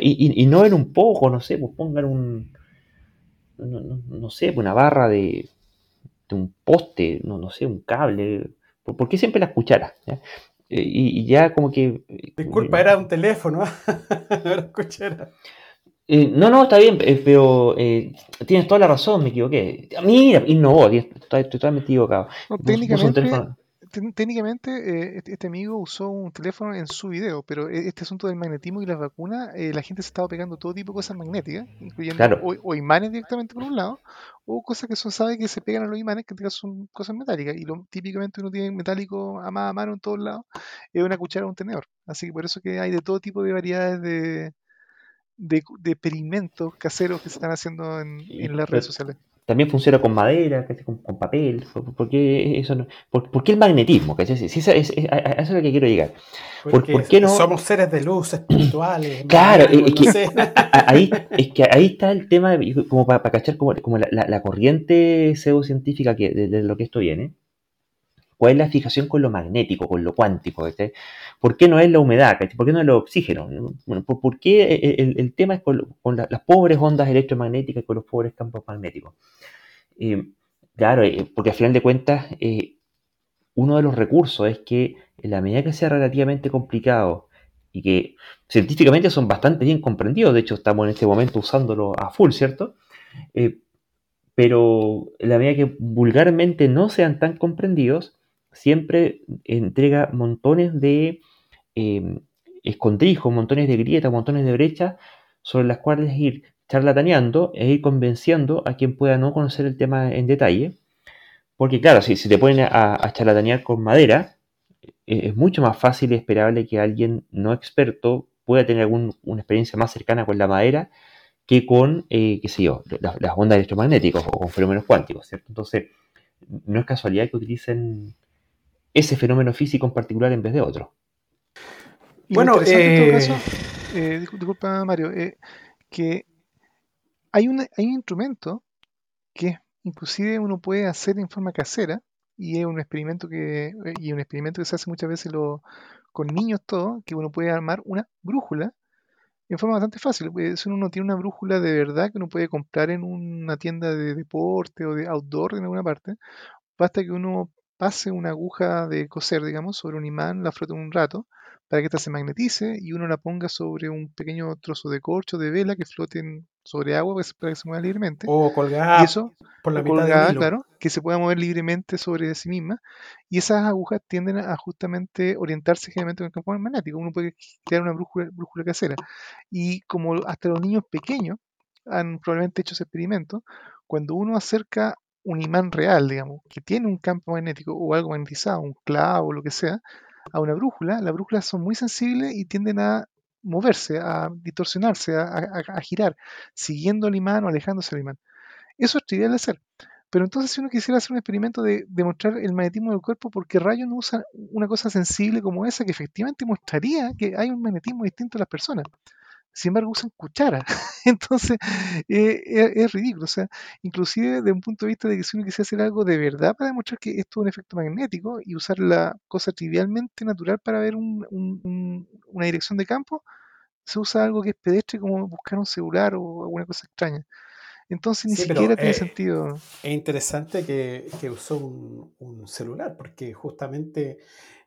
y, no en un poco, no sé, pues pongan un. No, sé, pues una barra de, un poste, no, no sé, un cable. ¿Por, qué siempre las cucharas? Eh, y, ya como que. Disculpa, era un teléfono, no era cuchara. Eh, no, no, está bien, eh, pero eh, tienes toda la razón, me equivoqué. Mira, innovó, estoy, totalmente equivocado. técnicamente, este, este, amigo usó un teléfono en su video, pero este asunto del magnetismo y las vacunas, la gente se estaba pegando todo tipo de cosas magnéticas, incluyendo o, imanes directamente por un lado, o cosas que se sabe que se pegan a los imanes, que en este son cosas metálicas, y lo, típicamente uno tiene metálico a mano, a mano en todos lados, es una cuchara o un tenedor. Así que por eso que hay de todo tipo de variedades de de, experimentos caseros que se están haciendo en, las redes sociales. También funciona con madera, con, con papel. ¿Por, qué eso no? ¿Por, qué el magnetismo? eso, es, a, lo que quiero llegar. Porque no? somos seres de luz espirituales. claro, es, que, ahí, es que ahí está el tema, como para, cachar como, la, corriente pseudocientífica que, de, lo que esto viene. ¿Cuál es la fijación con lo magnético, con lo cuántico? ¿Por qué no es la humedad? ¿Por qué no es el oxígeno? Bueno, ¿por, qué el, tema es con, las pobres ondas electromagnéticas y con los pobres campos magnéticos? Eh, claro, eh, porque al final de cuentas, eh, uno de los recursos es que en la medida que sea relativamente complicado y que científicamente son bastante bien comprendidos, de hecho estamos en este momento usándolo a full, ¿cierto? pero en la medida que vulgarmente no sean tan comprendidos, siempre entrega montones de eh, escondrijos, montones de grietas, montones de brechas sobre las cuales ir charlataneando e ir convenciendo a quien pueda no conocer el tema en detalle. Porque claro, si, si te ponen a, charlatanear con madera, e, es mucho más fácil y esperable que alguien no experto pueda tener alguna experiencia más cercana con la madera que con, eh, qué yo, las, ondas electromagnéticas o con fenómenos cuánticos, ¿cierto? Entonces, no es casualidad que utilicen ese fenómeno físico en particular en vez de otro. bueno, en todo caso, eh, eh, disculpa Mario, eh, que hay, un instrumento que inclusive uno puede hacer en forma casera y es un experimento que y un experimento que se hace muchas veces con niños todo, que uno puede armar una brújula en forma bastante fácil. Eh, Si uno no tiene una brújula de verdad que uno puede comprar en una tienda de deporte o de outdoor en alguna parte, basta que uno pase una aguja de coser, digamos, sobre un imán, la frote un rato para que ésta se magnetice y uno la ponga sobre un pequeño trozo de corcho, de vela que floten sobre agua para que se- para que se mueva libremente. O Y colgada eso, por la mitad colgada, hilo. claro, que se pueda mover libremente sobre sí misma. Y esas agujas tienden a justamente orientarse generalmente con el campo magnético. Uno puede crear una brújula, brújula casera. Y como hasta los niños pequeños han probablemente hecho ese experimento, cuando uno acerca un imán real, digamos, que tiene un campo magnético o algo magnetizado, un clavo o lo que sea, a una brújula, las brújulas son muy sensibles y tienden a moverse, a distorsionarse, a, girar, siguiendo el imán o alejándose del imán. Eso es trivial de hacer. Pero entonces si uno quisiera hacer un experimento de demostrar el magnetismo del cuerpo, ¿por qué rayos no usa una cosa sensible como esa que efectivamente mostraría que hay un magnetismo distinto a las personas? Sin embargo, usan cuchara. Entonces, eh, es, es ridículo. O sea, inclusive desde un punto de vista de que si uno quisiera hacer algo de verdad para demostrar que esto es un efecto magnético y usar la cosa trivialmente natural para ver un- un- un- una dirección de campo, se usa algo que es pedestre como buscar un celular o alguna cosa extraña. Entonces ni Sí, siquiera tiene eh, sentido. es interesante que, que usó un, un celular, porque justamente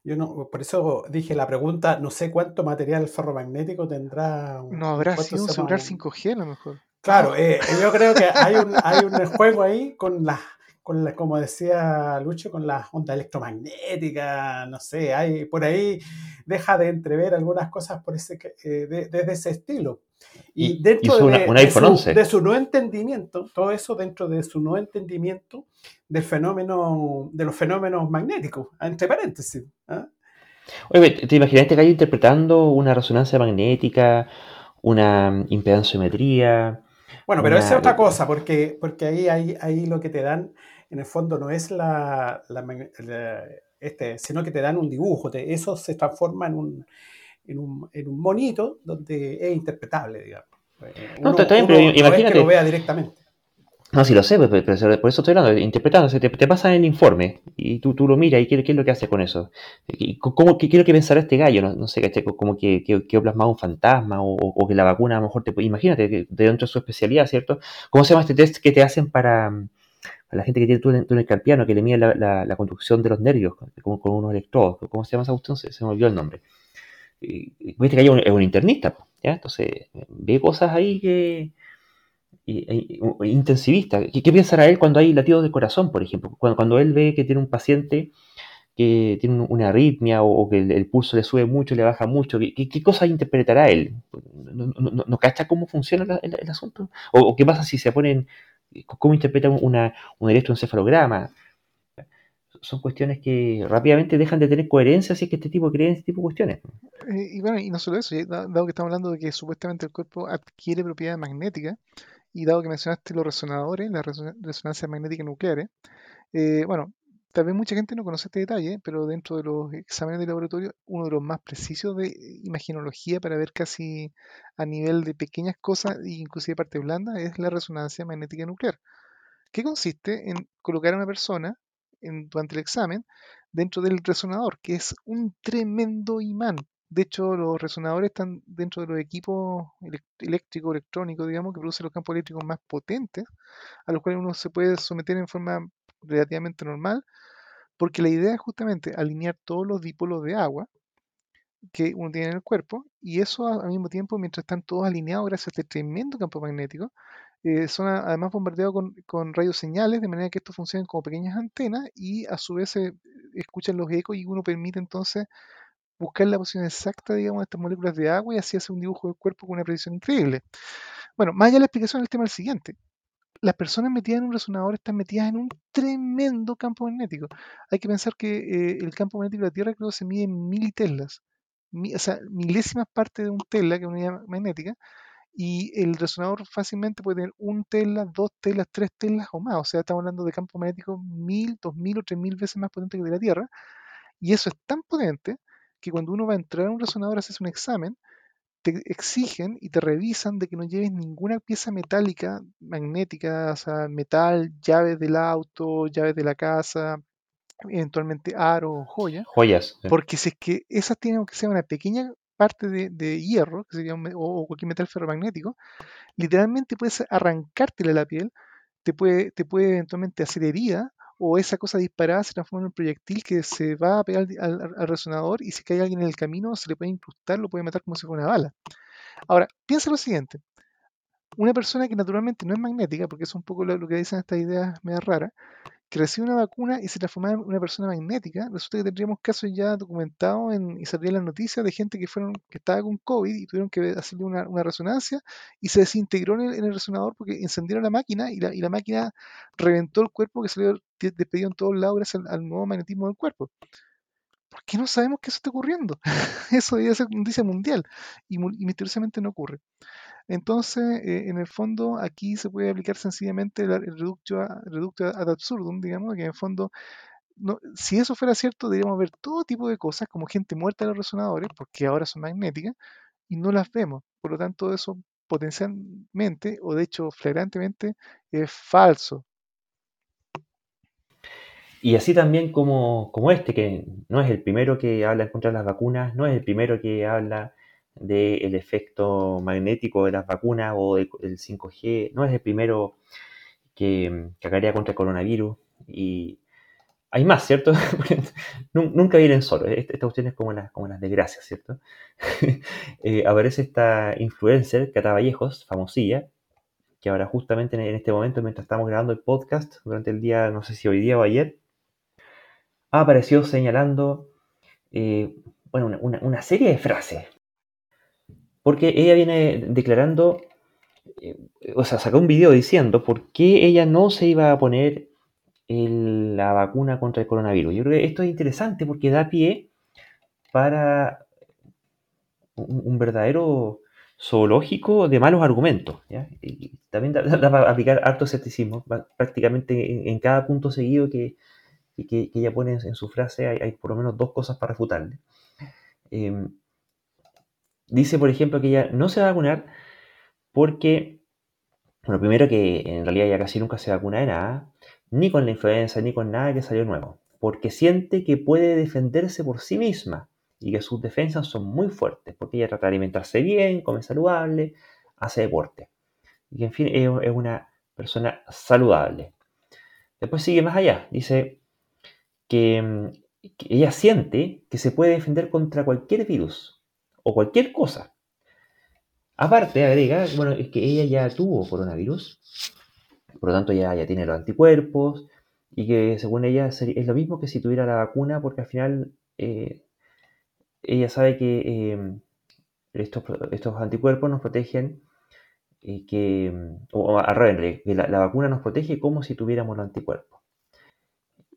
yo no, por eso dije la pregunta, no sé cuánto material ferromagnético tendrá, No habrá sido un celular un- 5G a lo mejor. Claro, eh, yo creo que hay un, hay un juego ahí con las, con la, como decía Lucho, con las ondas electromagnéticas, no sé, hay por ahí deja de entrever algunas cosas por ese, que- eh, de- desde ese estilo. Y, Y- dentro de, una- un de iPhone su, 11. de su no entendimiento, todo eso dentro de su no entendimiento del fenómeno, de los fenómenos magnéticos, entre paréntesis. ¿ah? Oye, ¿te te imaginas este gallo interpretando una resonancia magnética, una impedanciometría? Bueno, pero esa es otra cosa, porque, porque ahí, ahí, ahí lo que te dan, en el fondo, no es la, la este, sino que te dan un dibujo. te- eso se transforma en un, en un, en un monito donde es interpretable, digamos. Eh, No, está bien, pero no es que imagínate- lo vea directamente. No, sí lo sé, pero, pero por eso estoy hablando, interpretando, se te, te pasan el informe y tú, tú lo miras y qué, qué es lo que hace con eso. Y ¿Cómo, qué, qué es lo que pensará este gallo? No, no sé, ¿cachai? como que, que, que plasmado un fantasma o, o- o que la vacuna a lo mejor te imagínate, dentro de su especialidad, ¿cierto? ¿Cómo se llama este test que te hacen para, para la gente que tiene túnel, túnel carpiano, que le mide la, la, conducción de los nervios con, con unos electrodos? ¿Cómo se llama esa cuestión? Se, se me olvidó el nombre. Y, y este gallo es un internista. Entonces, ve cosas ahí que y- intensivista. ¿Qué, qué pensará él cuando hay latidos de corazón, por ejemplo? Cuando, cuando él ve que tiene un paciente que tiene un- una arritmia o, que el, pulso le sube mucho, le baja mucho, ¿qué, qué, qué cosa interpretará él? ¿No, no, no- no cacha cómo funciona el, el asunto? ¿O, o qué pasa si se ponen, cómo interpreta una, un electroencefalograma? Son cuestiones que rápidamente dejan de tener coherencia si es que este tipo cree en este tipo de cuestiones. Eh, y bueno, y no solo eso, dado que estamos hablando de que supuestamente el cuerpo adquiere propiedades magnéticas, y dado que mencionaste los resonadores, las reso- resonancias magnéticas nucleares, eh, bueno, tal vez mucha gente no conoce este detalle, pero dentro de los exámenes de laboratorio, uno de los más precisos de imagenología para ver casi a nivel de pequeñas cosas, e inclusive parte blanda, es la resonancia magnética nuclear, que consiste en colocar a una persona durante el examen dentro del resonador, que es un tremendo imán. De hecho, los resonadores están dentro de los equipos eléctricos, electrónicos, digamos, que producen los campos eléctricos más potentes, a los cuales uno se puede someter en forma relativamente normal, porque la idea es justamente alinear todos los dipolos de agua que uno tiene en el cuerpo, y eso al mismo tiempo, mientras están todos alineados gracias a este tremendo campo magnético, eh, son además bombardeados con, con rayos señales, de manera que estos funcionan como pequeñas antenas y a su vez se escuchan los ecos y uno permite entonces buscar la posición exacta, digamos, de estas moléculas de agua y así hacer un dibujo del cuerpo con una precisión increíble. Bueno, más allá de la explicación, el tema es el siguiente. Las personas metidas en un resonador están metidas en un tremendo campo magnético. Hay que pensar que eh, el campo magnético de la Tierra creo se mide en militeslas, mi- o sea, milésimas partes de un tesla, que es una unidad magnética, y el resonador fácilmente puede tener un tesla, dos teslas, tres teslas o más. O sea, estamos hablando de campos magnéticos mil, dos mil o tres mil veces más potentes que el de la Tierra. Y eso es tan potente que cuando uno va a entrar a un resonador, haces un examen, te exigen y te revisan de que no lleves ninguna pieza metálica, magnética, o sea, metal, llaves del auto, llaves de la casa, eventualmente aro o joya, Joyas. porque si es que esas tienen que ser una pequeña parte de, hierro, que sería o, cualquier metal ferromagnético, literalmente puedes arrancártela la piel, te puede, te puede eventualmente hacer herida, o esa cosa disparada se transforma en un proyectil que se va a pegar al, resonador y si cae alguien en el camino se le puede incrustar, lo puede matar como si fuera una bala. Ahora, piensa lo siguiente. Una persona que naturalmente no es magnética, porque es un poco lo, que dicen estas ideas medio raras, que recibe una vacuna y se transforma en una persona magnética, resulta que tendríamos casos ya documentados en, y saldrían las noticias de gente que fueron que estaba con COVID y tuvieron que hacerle una, resonancia y se desintegró en el, resonador porque encendieron la máquina y la, y la, máquina reventó el cuerpo que salió despedido en todos lados gracias al, nuevo magnetismo del cuerpo. ¿Por qué no sabemos que eso está ocurriendo? eso debería ser noticia mundial y, y misteriosamente no ocurre. Entonces, eh, en el fondo, aquí se puede aplicar sencillamente el, reducto, ad absurdum, digamos, que en el fondo, si eso fuera cierto, deberíamos ver todo tipo de cosas, como gente muerta en los resonadores, porque ahora son magnéticas, y no las vemos. Por lo tanto, eso potencialmente, o de hecho flagrantemente, es falso. Y así también como, como este, que no es el primero que habla en contra las vacunas, no es el primero que habla del efecto magnético de las vacunas o del 5G. No es el primero que, que contra el coronavirus. Y hay más, ¿cierto? Nunca vienen solos. Esta cuestión es como, las, como las desgracias, ¿cierto? Eh, aparece esta influencer, Cata Vallejos, famosilla, que ahora justamente en este momento, mientras estamos grabando el podcast, durante el día, no sé si hoy día o ayer, ha aparecido señalando eh, bueno, una, serie de frases porque ella viene declarando, eh, o sea, sacó un video diciendo por qué ella no se iba a poner la vacuna contra el coronavirus. Yo creo que esto es interesante porque da pie para un, verdadero zoológico de malos argumentos. También da, para aplicar harto escepticismo. Prácticamente en, cada punto seguido que, ella pone en, su frase hay, por lo menos dos cosas para refutarle. Em, dice, por ejemplo, que ella no se va a vacunar porque, bueno, primero que en realidad ya casi nunca se vacuna de nada, ni con la influenza, ni con nada que salió nuevo, porque siente que puede defenderse por sí misma y que sus defensas son muy fuertes, porque ella trata de alimentarse bien, come saludable, hace deporte. Y en fin es, una persona saludable. Después sigue más allá, dice que ella siente que se puede defender contra cualquier virus, o cualquier cosa. Aparte, agrega, bueno, es que ella ya tuvo coronavirus, por lo tanto ya, ya tiene los anticuerpos, y que según ella es lo mismo que si tuviera la vacuna, porque al final eh, ella sabe que eh, estos, estos, anticuerpos nos protegen, y que, o, al revés, que la, la, vacuna nos protege como si tuviéramos los anticuerpos.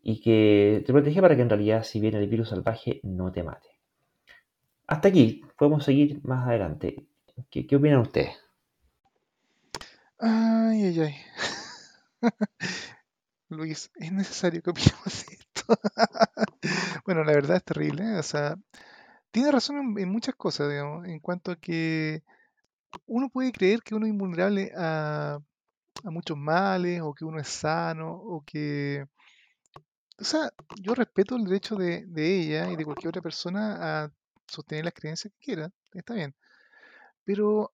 Y que te protege para que en realidad si viene el virus salvaje no te mate. Hasta aquí, podemos seguir más adelante. ¿Qué, opinan ustedes? Ay, ay, ay. Luis, ¿es necesario que opinemos esto? bueno, la verdad es terrible. ¿eh? O sea, tiene razón en, muchas cosas, digamos, en cuanto a que uno puede creer que uno es invulnerable a, muchos males, o que uno es sano, o que... O sea, yo respeto el derecho de, de ella y de cualquier otra persona a sostener las creencias que quiera, está bien. Pero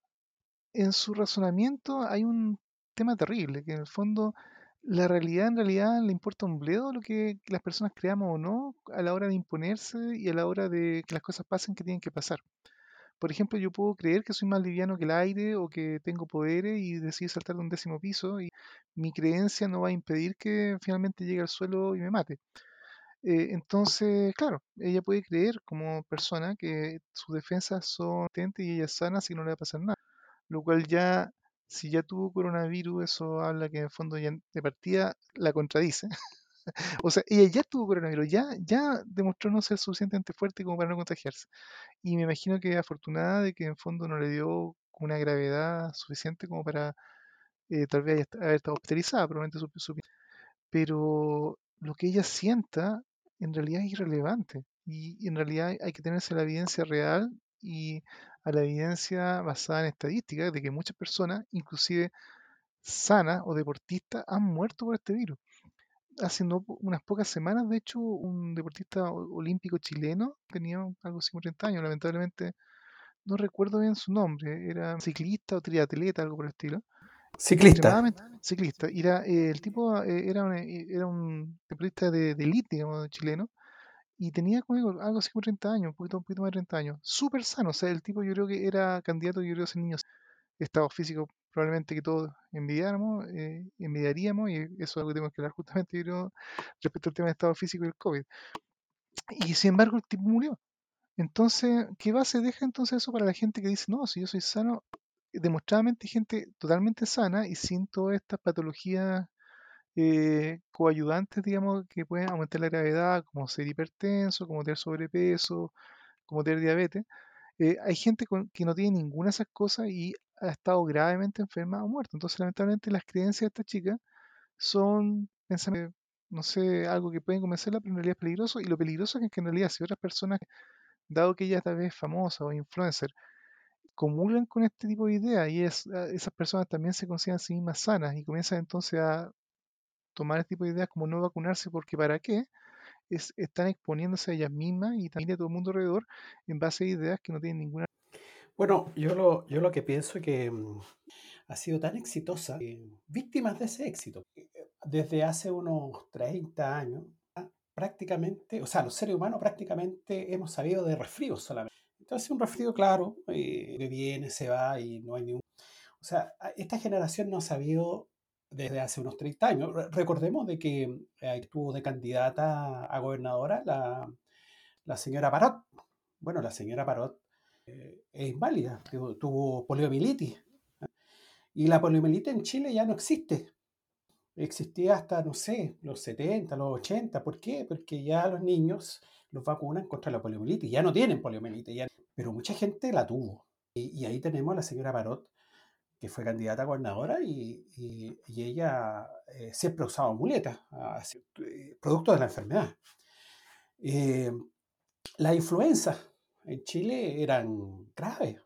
en su razonamiento hay un tema terrible, que en el fondo la realidad en realidad le importa un bledo lo que las personas creamos o no a la hora de imponerse y a la hora de que las cosas pasen que tienen que pasar. Por ejemplo, yo puedo creer que soy más liviano que el aire o que tengo poderes y decido saltar de un décimo piso y mi creencia no va a impedir que finalmente llegue al suelo y me mate. Eh, entonces, claro, ella puede creer como persona que sus defensas son potentes y ella es sana, así no le va a pasar nada. Lo cual ya, si ya tuvo coronavirus, eso habla que en el fondo ya de partida la contradice. o sea, ella ya tuvo coronavirus, ya, ya demostró no ser suficientemente fuerte como para no contagiarse. Y me imagino que afortunada de que en fondo no le dio una gravedad suficiente como para eh, tal vez haber estado hospitalizada, probablemente su, su, pero lo que ella sienta en realidad es irrelevante. Y, en realidad hay que tenerse la evidencia real y a la evidencia basada en estadísticas de que muchas personas, inclusive sanas o deportistas, han muerto por este virus. Hace unas pocas semanas, de hecho, un deportista olímpico chileno tenía algo así como 30 años, lamentablemente no recuerdo bien su nombre, era ciclista o triatleta, algo por el estilo. Ciclista. Ciclista. Era, eh, el tipo eh, era, eh, era un deportista de, de elite, digamos, chileno, y tenía conmigo algo así como 30 años, un poquito, un poquito más de 30 años. Súper sano, o sea, el tipo yo creo que era candidato, yo creo, a ser niño. Estado físico probablemente que todos envidiáramos, envidiaríamos, y eso es algo que tenemos que hablar justamente, yo creo, respecto al tema del estado físico y el COVID. Y sin embargo, el tipo murió. Entonces, ¿qué base deja entonces eso para la gente que dice, no, si yo soy sano, demostradamente gente totalmente sana y sin todas estas patologías eh, coayudantes, digamos, que pueden aumentar la gravedad, como ser hipertenso, como tener sobrepeso, como tener diabetes. Eh, hay gente que no tiene ninguna de esas cosas y ha estado gravemente enferma o muerta. Entonces, lamentablemente, las creencias de esta chica son, no sé, algo que pueden convencerla, pero en realidad es peligroso. Y lo peligroso es que en realidad si otras personas, dado que ella tal vez es famosa o influencer, comulgan con este tipo de ideas y es, ah, esas personas también se consideran a sí mismas sanas y comienzan entonces a tomar este tipo de ideas como no vacunarse porque para qué, es, están exponiéndose a ellas mismas y también a todo el mundo alrededor en base a ideas que no tienen ninguna... Bueno, yo lo, yo lo que pienso es que mm, ha sido tan exitosa, víctimas de ese éxito. Eh, desde hace unos 30 años, prácticamente, o sea, los seres humanos prácticamente hemos sabido de resfríos solamente. Entonces, un resfrío, claro, eh, que viene, se va y no hay ningún... O sea, esta generación no ha sabido desde hace unos 30 años. Recordemos de que estuvo de candidata a gobernadora la, la señora Parot. Bueno, la señora Parot eh, es inválida, tuvo, tuvo poliomielitis. Y la poliomielitis en Chile ya no existe. Existía hasta, no sé, los 70, los 80. ¿Por qué? Porque ya los niños los vacunan contra la poliomielitis. Ya no tienen poliomielitis. Pero mucha gente la tuvo. Y, ahí tenemos a la señora Parot, que fue candidata a gobernadora y, y, ella eh, siempre usaba muletas, eh, producto de la enfermedad. Eh, la influenza en Chile eran graves,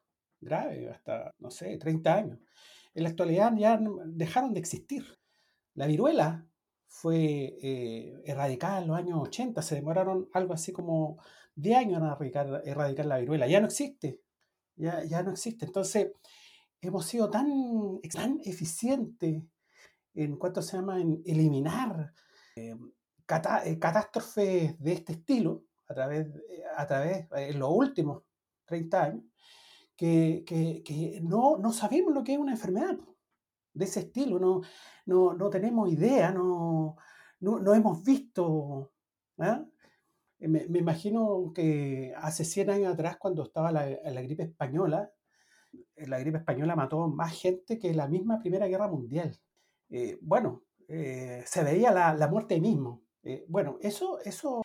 graves, hasta, no sé, 30 años. En la actualidad ya dejaron de existir. La viruela fue eh, erradicada en los años 80, se demoraron algo así como 10 años en erradicar, erradicar la viruela, ya no existe, ya, ya, no existe. Entonces, hemos sido tan, tan eficientes en cuanto se llama en eliminar eh, eh, catástrofes de este estilo a través, a través en los últimos 30 años, que, que, no, no sabemos lo que es una enfermedad de ese estilo, no, no, no tenemos idea, no, no, hemos visto. ¿ah? Eh, me, me, imagino que hace 100 años atrás, cuando estaba la, gripe española, eh, la gripe española mató más gente que la misma Primera Guerra Mundial. Eh, bueno, se veía la, muerte mismo. bueno, eso, eso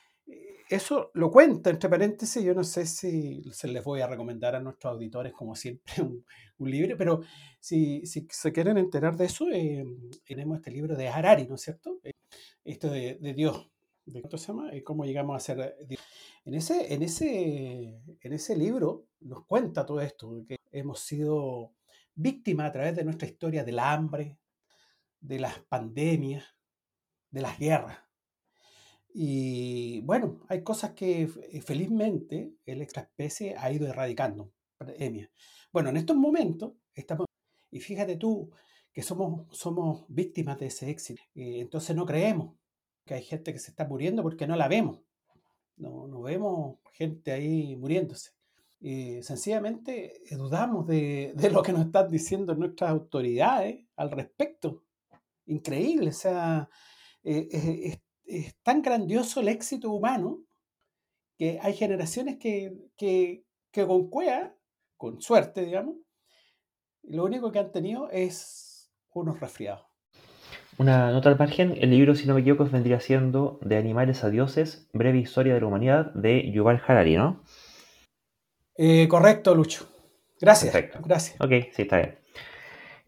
eso lo cuenta, entre paréntesis, yo no sé si se les voy a recomendar a nuestros auditores, como siempre, un, libro, pero si, si, se quieren enterar de eso, eh, tenemos este libro de Harari, ¿no es cierto? Eh, esto de Dios, de. Eh, ¿Cómo llegamos a ser Dios? En ese, en, ese, en ese libro nos cuenta todo esto, que hemos sido víctimas a través de nuestra historia del hambre, de las pandemias, de las guerras y bueno, hay cosas que eh, felizmente el extraespecie ha ido erradicando. Bueno, en estos momentos estamos, y fíjate tú que somos, somos víctimas de ese éxito. Entonces no creemos que hay gente que se está muriendo porque no la vemos. No, no vemos gente ahí muriéndose. Y sencillamente eh, dudamos de, de, lo que nos están diciendo nuestras autoridades al respecto. Increíble, o sea, eh, es tan grandioso el éxito humano que hay generaciones que, que, con cuea, con suerte, digamos, lo único que han tenido es unos resfriados. Una nota al margen, el libro, si no me equivoco, vendría siendo De animales a dioses, breve historia de la humanidad, de Yuval Harari, ¿no? Eh, correcto, Lucho. Gracias. Perfecto. Gracias. Ok, sí, está bien.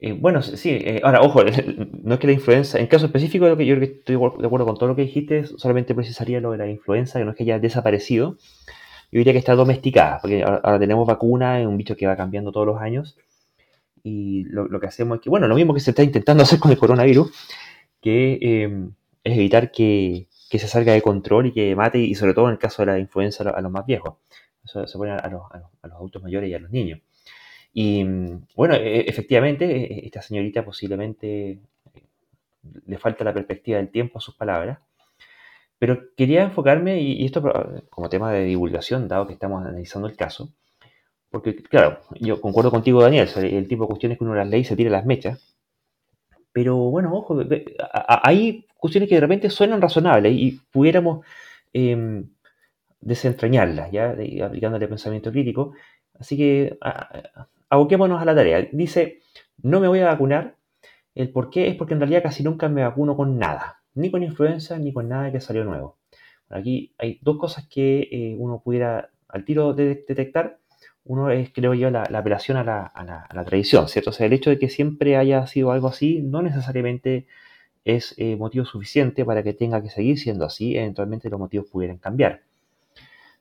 Eh, bueno, sí, eh, ahora, ojo, no es que la influenza, en caso específico, yo creo que estoy de acuerdo con todo lo que dijiste, solamente precisaría lo de la influenza, que no es que haya desaparecido, yo diría que está domesticada, porque ahora, tenemos vacuna, es un bicho que va cambiando todos los años, y lo, que hacemos es que, bueno, lo mismo que se está intentando hacer con el coronavirus, que em, es evitar que, se salga de control y que mate, y sobre todo en el caso de la influenza a los más viejos. Eso se pone a los, adultos mayores y a los niños. Y bueno, e, efectivamente, e, e, esta señorita posiblemente eh, le falta la perspectiva del tiempo a sus palabras, pero quería enfocarme, y, esto como tema de divulgación, dado que estamos analizando el caso, porque claro, yo concuerdo contigo, Daniel, el tipo de cuestiones que uno las lee y se tira las mechas, pero bueno, ojo, hay cuestiones que de repente suenan razonables y pudiéramos eh, desentrañarlas, ¿ya? aplicándole pensamiento crítico. Así que aboquémonos a la tarea. Dice, no me voy a vacunar. El por qué es porque en realidad casi nunca me vacuno con nada, ni con influenza, ni con nada que salió nuevo. Aquí hay dos cosas que eh, uno pudiera al tiro de detectar uno es, creo yo, la, apelación a la, tradición, ¿cierto? O sea, el hecho de que siempre haya sido algo así no necesariamente es eh, motivo suficiente para que tenga que seguir siendo así, eventualmente los motivos pudieran cambiar.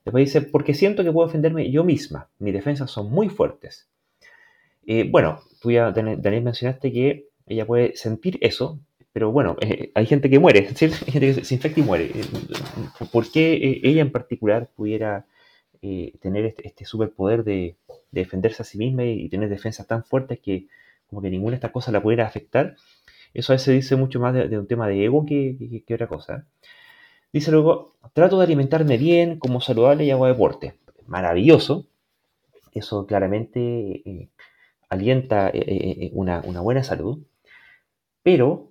Después dice, porque siento que puedo defenderme yo misma, mis defensas son muy fuertes. Eh, bueno, tú ya, Daniel, mencionaste que ella puede sentir eso, pero bueno, eh, hay gente que muere, hay gente que se infecta y muere. ¿Por qué ella en particular pudiera eh, tener este, este superpoder de, defenderse a sí misma y, tener defensas tan fuertes que como que ninguna de estas cosas la pudiera afectar, eso a veces dice mucho más de, un tema de ego que, otra cosa. Dice luego, trato de alimentarme bien, como saludable y hago deporte. Maravilloso. Eso claramente eh, alienta eh, una, una, buena salud. Pero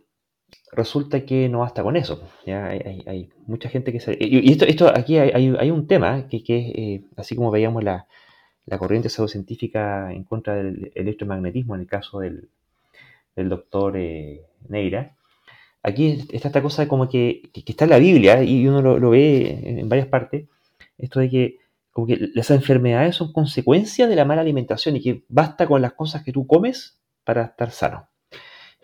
resulta que no basta con eso. ¿ya? Hay, mucha gente que se... Y esto, esto aquí hay, un tema que, que eh, así como veíamos la, la corriente pseudocientífica en contra del electromagnetismo en el caso del, doctor eh, Neira, aquí está esta cosa como que, que, está en la Biblia y uno lo, ve en, varias partes, esto de que como que las enfermedades son consecuencia de la mala alimentación y que basta con las cosas que tú comes para estar sano.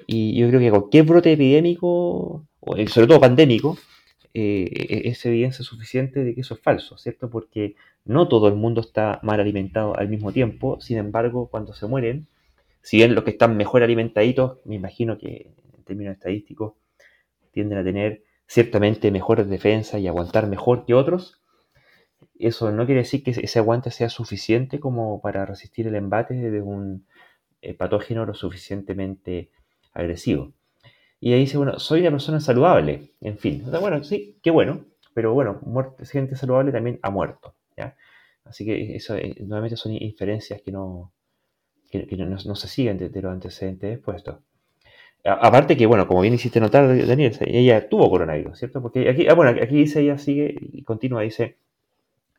Y yo creo que cualquier brote epidémico, eh, sobre todo pandémico, eh, e-, es evidencia suficiente de que eso es falso, ¿cierto? Porque no todo el mundo está mal alimentado al mismo tiempo, sin embargo, cuando se mueren, si bien los que están mejor alimentaditos, me imagino que en términos estadísticos tienden a tener ciertamente mejores defensas y aguantar mejor que otros, eso no quiere decir que ese aguante sea suficiente como para resistir el embate de un eh, patógeno lo suficientemente agresivo. Y ahí dice, bueno, soy una persona saludable, en fin. bueno, sí, qué bueno, pero bueno, gente saludable también ha muerto. ¿ya? Así que eso eh, nuevamente son inferencias que no, no, se siguen de, los antecedentes expuestos. aparte que, bueno, como bien hiciste notar, Daniel, ella tuvo coronavirus, ¿cierto? Porque aquí, ah, bueno, aquí dice, ella sigue y continúa, dice,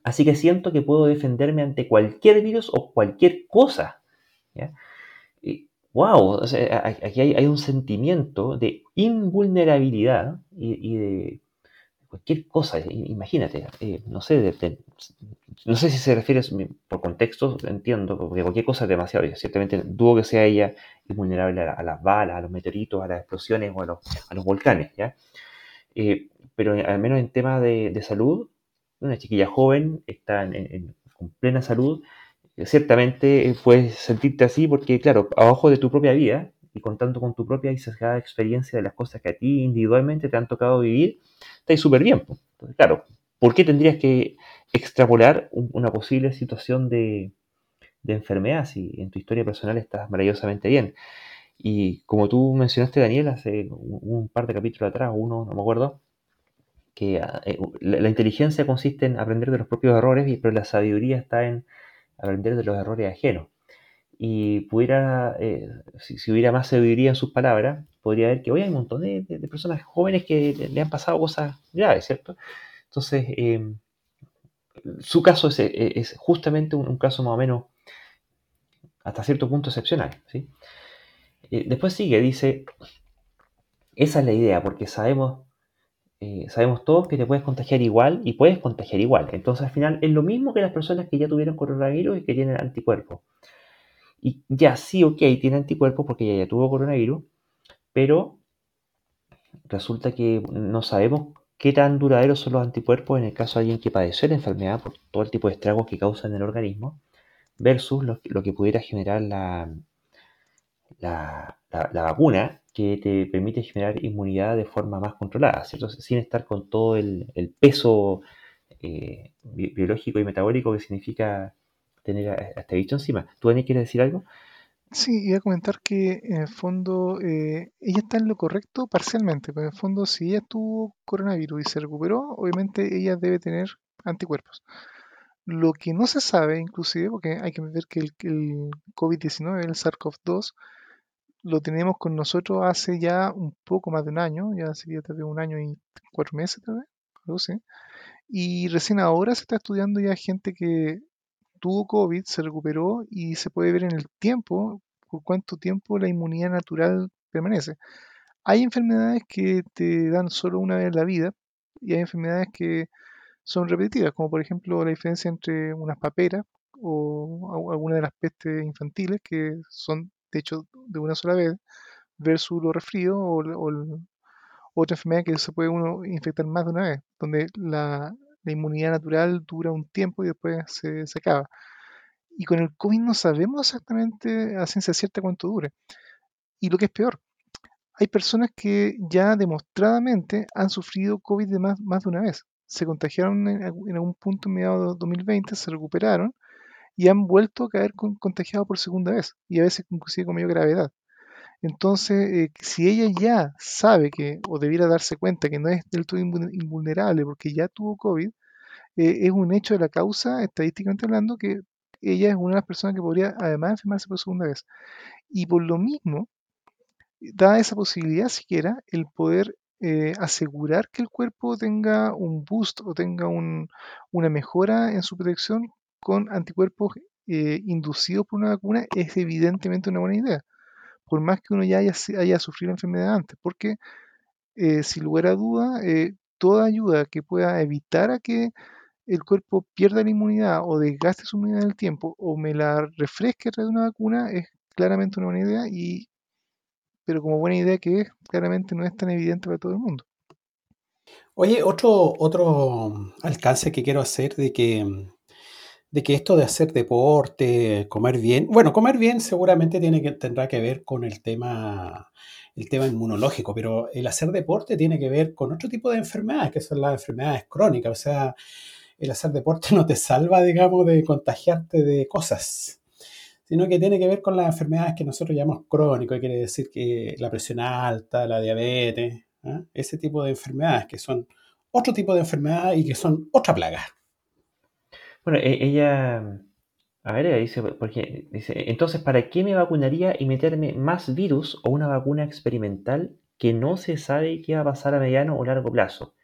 así que siento que puedo defenderme ante cualquier virus o cualquier cosa. Wow, aquí hay, un sentimiento de invulnerabilidad y, de cualquier cosa, imagínate, eh, no sé, no sé si se refiere por contexto, entiendo, porque cualquier cosa es demasiado, ciertamente dudo que sea ella invulnerable a, las balas, a los meteoritos, a las explosiones o a los, volcanes, ¿ya? Eh, pero al menos en tema de, salud, una chiquilla joven está en, con plena salud, ciertamente eh, puedes sentirte así porque, claro, abajo de tu propia vida y contando con tu propia y sesgada experiencia de las cosas que a ti individualmente te han tocado vivir, estás súper bien. Claro, ¿por qué tendrías que extrapolar una posible situación de, enfermedad si en tu historia personal estás maravillosamente bien? Y como tú mencionaste, Daniel, hace un, par de capítulos atrás, uno, no me acuerdo, que eh, la, inteligencia consiste en aprender de los propios errores, pero la sabiduría está en aprender de los errores ajenos. Y pudiera, eh, si, hubiera más sabiduría en sus palabras, podría ver que hoy hay un montón de, personas jóvenes que le, han pasado cosas graves, ¿cierto? Entonces, em, su caso es, justamente un, caso más o menos hasta cierto punto excepcional. ¿sí? Eh, después sigue, dice, esa es la idea, porque sabemos eh, sabemos todos que te puedes contagiar igual y puedes contagiar igual. Entonces al final es lo mismo que las personas que ya tuvieron coronavirus y que tienen anticuerpos. Y ya sí, ok, tiene anticuerpos porque ya, ya tuvo coronavirus, pero resulta que no sabemos qué tan duraderos son los anticuerpos en el caso de alguien que padeció la enfermedad por todo el tipo de estragos que causa en el organismo versus lo, que pudiera generar la, la, la vacuna que te permite generar inmunidad de forma más controlada, ¿cierto? sin estar con todo el, peso eh, biológico y metabólico que significa tener a, este bicho encima. ¿Tú, Daniel, quieres decir algo? Sí, iba a comentar que en el fondo eh, ella está en lo correcto parcialmente, pero en el fondo si ella tuvo coronavirus y se recuperó, obviamente ella debe tener anticuerpos. Lo que no se sabe, inclusive, porque hay que ver que el, el COVID-19, el SARS-CoV-2, lo tenemos con nosotros hace ya un poco más de un año, ya sería tal vez un año y cuatro meses, tal vez, algo así. Y recién ahora se está estudiando ya gente que tuvo COVID, se recuperó y se puede ver en el tiempo por cuánto tiempo la inmunidad natural permanece. Hay enfermedades que te dan solo una vez la vida y hay enfermedades que son repetitivas, como por ejemplo la diferencia entre unas paperas o alguna de las pestes infantiles que son de hecho de una sola vez versus los resfríos o, otra enfermedad que se puede uno infectar más de una vez, donde la, inmunidad natural dura un tiempo y después se, acaba. Y con el COVID no sabemos exactamente a ciencia cierta cuánto dure. Y lo que es peor, hay personas que ya demostradamente han sufrido COVID de más, más de una vez. Se contagiaron en, algún punto en mediados de 2020, se recuperaron y han vuelto a caer contagiados por segunda vez y a veces inclusive con mayor gravedad. Entonces, eh, si ella ya sabe que, o debiera darse cuenta que no es del todo invulnerable porque ya tuvo COVID, eh, es un hecho de la causa, estadísticamente hablando, que ella es una de las personas que podría además enfermarse por segunda vez. Y por lo mismo, da esa posibilidad siquiera el poder eh, asegurar que el cuerpo tenga un boost o tenga una mejora en su protección con anticuerpos inducidos por una vacuna es evidentemente una buena idea por más que uno ya haya, sufrido la enfermedad antes, porque eh, sin lugar a duda, eh, toda ayuda que pueda evitar a que el cuerpo pierda la inmunidad o desgaste su inmunidad en el tiempo o me la refresque a través de una vacuna es claramente una buena idea y pero como buena idea que es, claramente no es tan evidente para todo el mundo. Oye, otro alcance que quiero hacer de que de que esto de hacer deporte, comer bien, bueno, comer bien seguramente tiene que, tendrá que ver con el tema, el tema inmunológico, pero el hacer deporte tiene que ver con otro tipo de enfermedades, que son las enfermedades crónicas, o sea, el hacer deporte no te salva, digamos, de contagiarte de cosas, sino que tiene que ver con las enfermedades que nosotros llamamos crónicas, quiere decir que la presión alta, la diabetes, ¿ah? ese tipo de enfermedades que son otro tipo de enfermedades y que son otra plaga. Bueno, e, ella, a ver, dice, porque dice, entonces, ¿para qué me vacunaría y meterme más virus o una vacuna experimental que no se sabe qué va a pasar a mediano o largo plazo?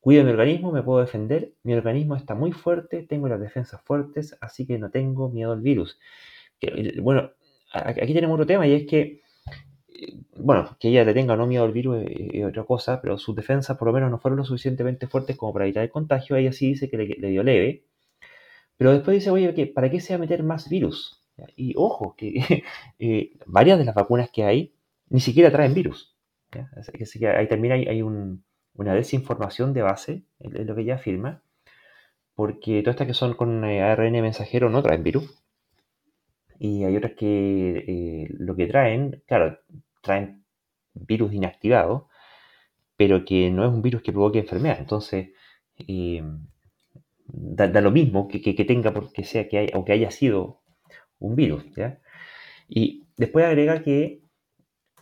Cuido mi organismo, me puedo defender, mi organismo está muy fuerte, tengo las defensas fuertes, así que no tengo miedo al virus. Eh, bueno, aquí tenemos otro tema y es que, eh, bueno, que ella le tenga no miedo al virus es, otra cosa, pero sus defensas por lo menos no fueron lo suficientemente fuertes como para evitar el contagio. Ella sí dice que le dio leve, pero después dice, oye, ¿para qué se va a meter más virus? Y ojo, que eh, varias de las vacunas que hay ni siquiera traen virus. Así que ahí también hay, una desinformación de base, es lo que ella afirma, porque todas estas que son con eh, ARN mensajero no traen virus. Y hay otras que eh, lo que traen, claro, traen virus inactivado, pero que no es un virus que provoque enfermedad. Entonces, da, lo mismo que, tenga porque sea que haya, o que haya sido un virus. ¿ya? Y después agrega que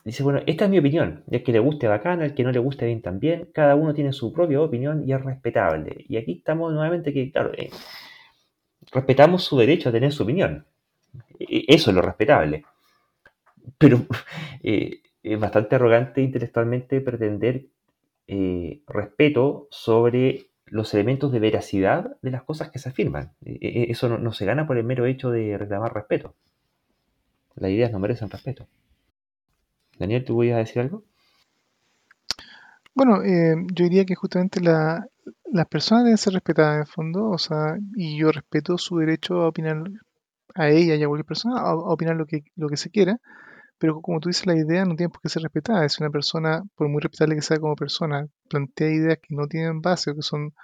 dice, bueno, esta es mi opinión, el que le guste bacán, el que no le guste bien también, cada uno tiene su propia opinión y es respetable. Y aquí estamos nuevamente que, claro, eh, respetamos su derecho a tener su opinión. E, eso es lo respetable. Pero eh, es bastante arrogante intelectualmente pretender eh, respeto sobre los elementos de veracidad de las cosas que se afirman. E, e, eso no, se gana por el mero hecho de reclamar respeto. Las ideas no merecen respeto. Daniel, ¿tú voy a decir algo? Bueno, eh, yo diría que justamente las personas deben ser respetadas en el fondo, o sea, y yo respeto su derecho a opinar a ella y a cualquier persona, a, opinar lo que, lo que se quiera, pero como tú dices, la idea no tiene por qué ser respetada. Es una persona, por muy respetable que sea como persona, plantea ideas que no tienen base o que son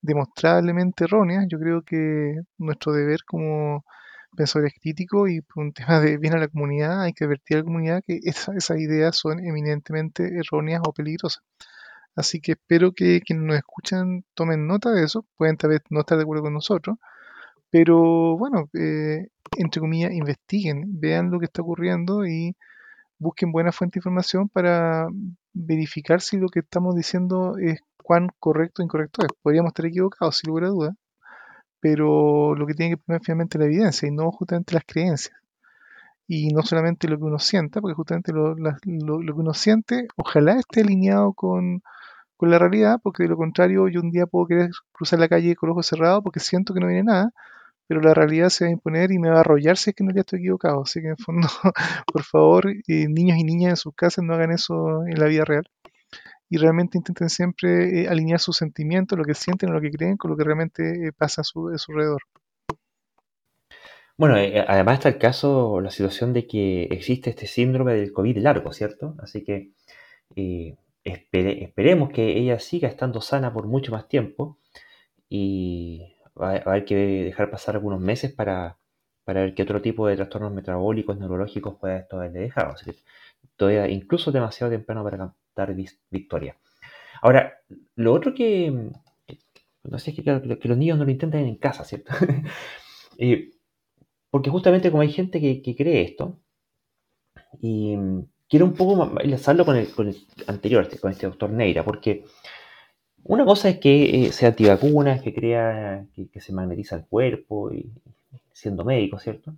demostrablemente erróneas, yo creo que nuestro deber como pensadores críticos y por un tema de bien a la comunidad, hay que advertir a la comunidad que esas ideas son eminentemente erróneas o peligrosas. Así que espero que quienes nos escuchan tomen nota de eso, pueden tal vez no estar de acuerdo con nosotros, pero bueno, eh, entre comillas, investiguen, vean lo que está ocurriendo y busquen buena fuente de información para verificar si lo que estamos diciendo es cuán correcto o incorrecto es. Podríamos estar equivocados, sin lugar a dudas, pero lo que tiene que primar finalmente la evidencia y no justamente las creencias. Y no solamente lo que uno sienta, porque justamente lo, lo- lo que uno siente, ojalá esté alineado con, con la realidad, porque de lo contrario yo un día puedo querer cruzar la calle con los ojos cerrados porque siento que no viene nada, pero la realidad se va a imponer y me va a arrollar si es que en realidad estoy equivocado. Así que en fondo, por favor, eh, niños y niñas en sus casas no hagan eso en la vida real. Y realmente intenten siempre eh, alinear sus sentimientos, lo que sienten lo que creen, con lo que realmente eh, pasa a su, alrededor. Bueno, además está el caso, la situación de que existe este síndrome del COVID largo, ¿cierto? Así que espere- esperemos que ella siga estando sana por mucho más tiempo y va, a haber que dejar pasar algunos meses para, para ver qué otro tipo de trastornos metabólicos, neurológicos puede esto haberle dejado. Así que todavía incluso demasiado temprano para cantar victoria. Ahora, lo otro que, no sé, es que, claro, que, los niños no lo intenten en casa, ¿cierto? Eh, porque justamente como hay gente que, cree esto, y quiero un poco enlazarlo con el, con el anterior, este- con este doctor Neira, porque una cosa es que eh, sea antivacunas, que crea que, se magnetiza el cuerpo, y siendo médico, ¿cierto?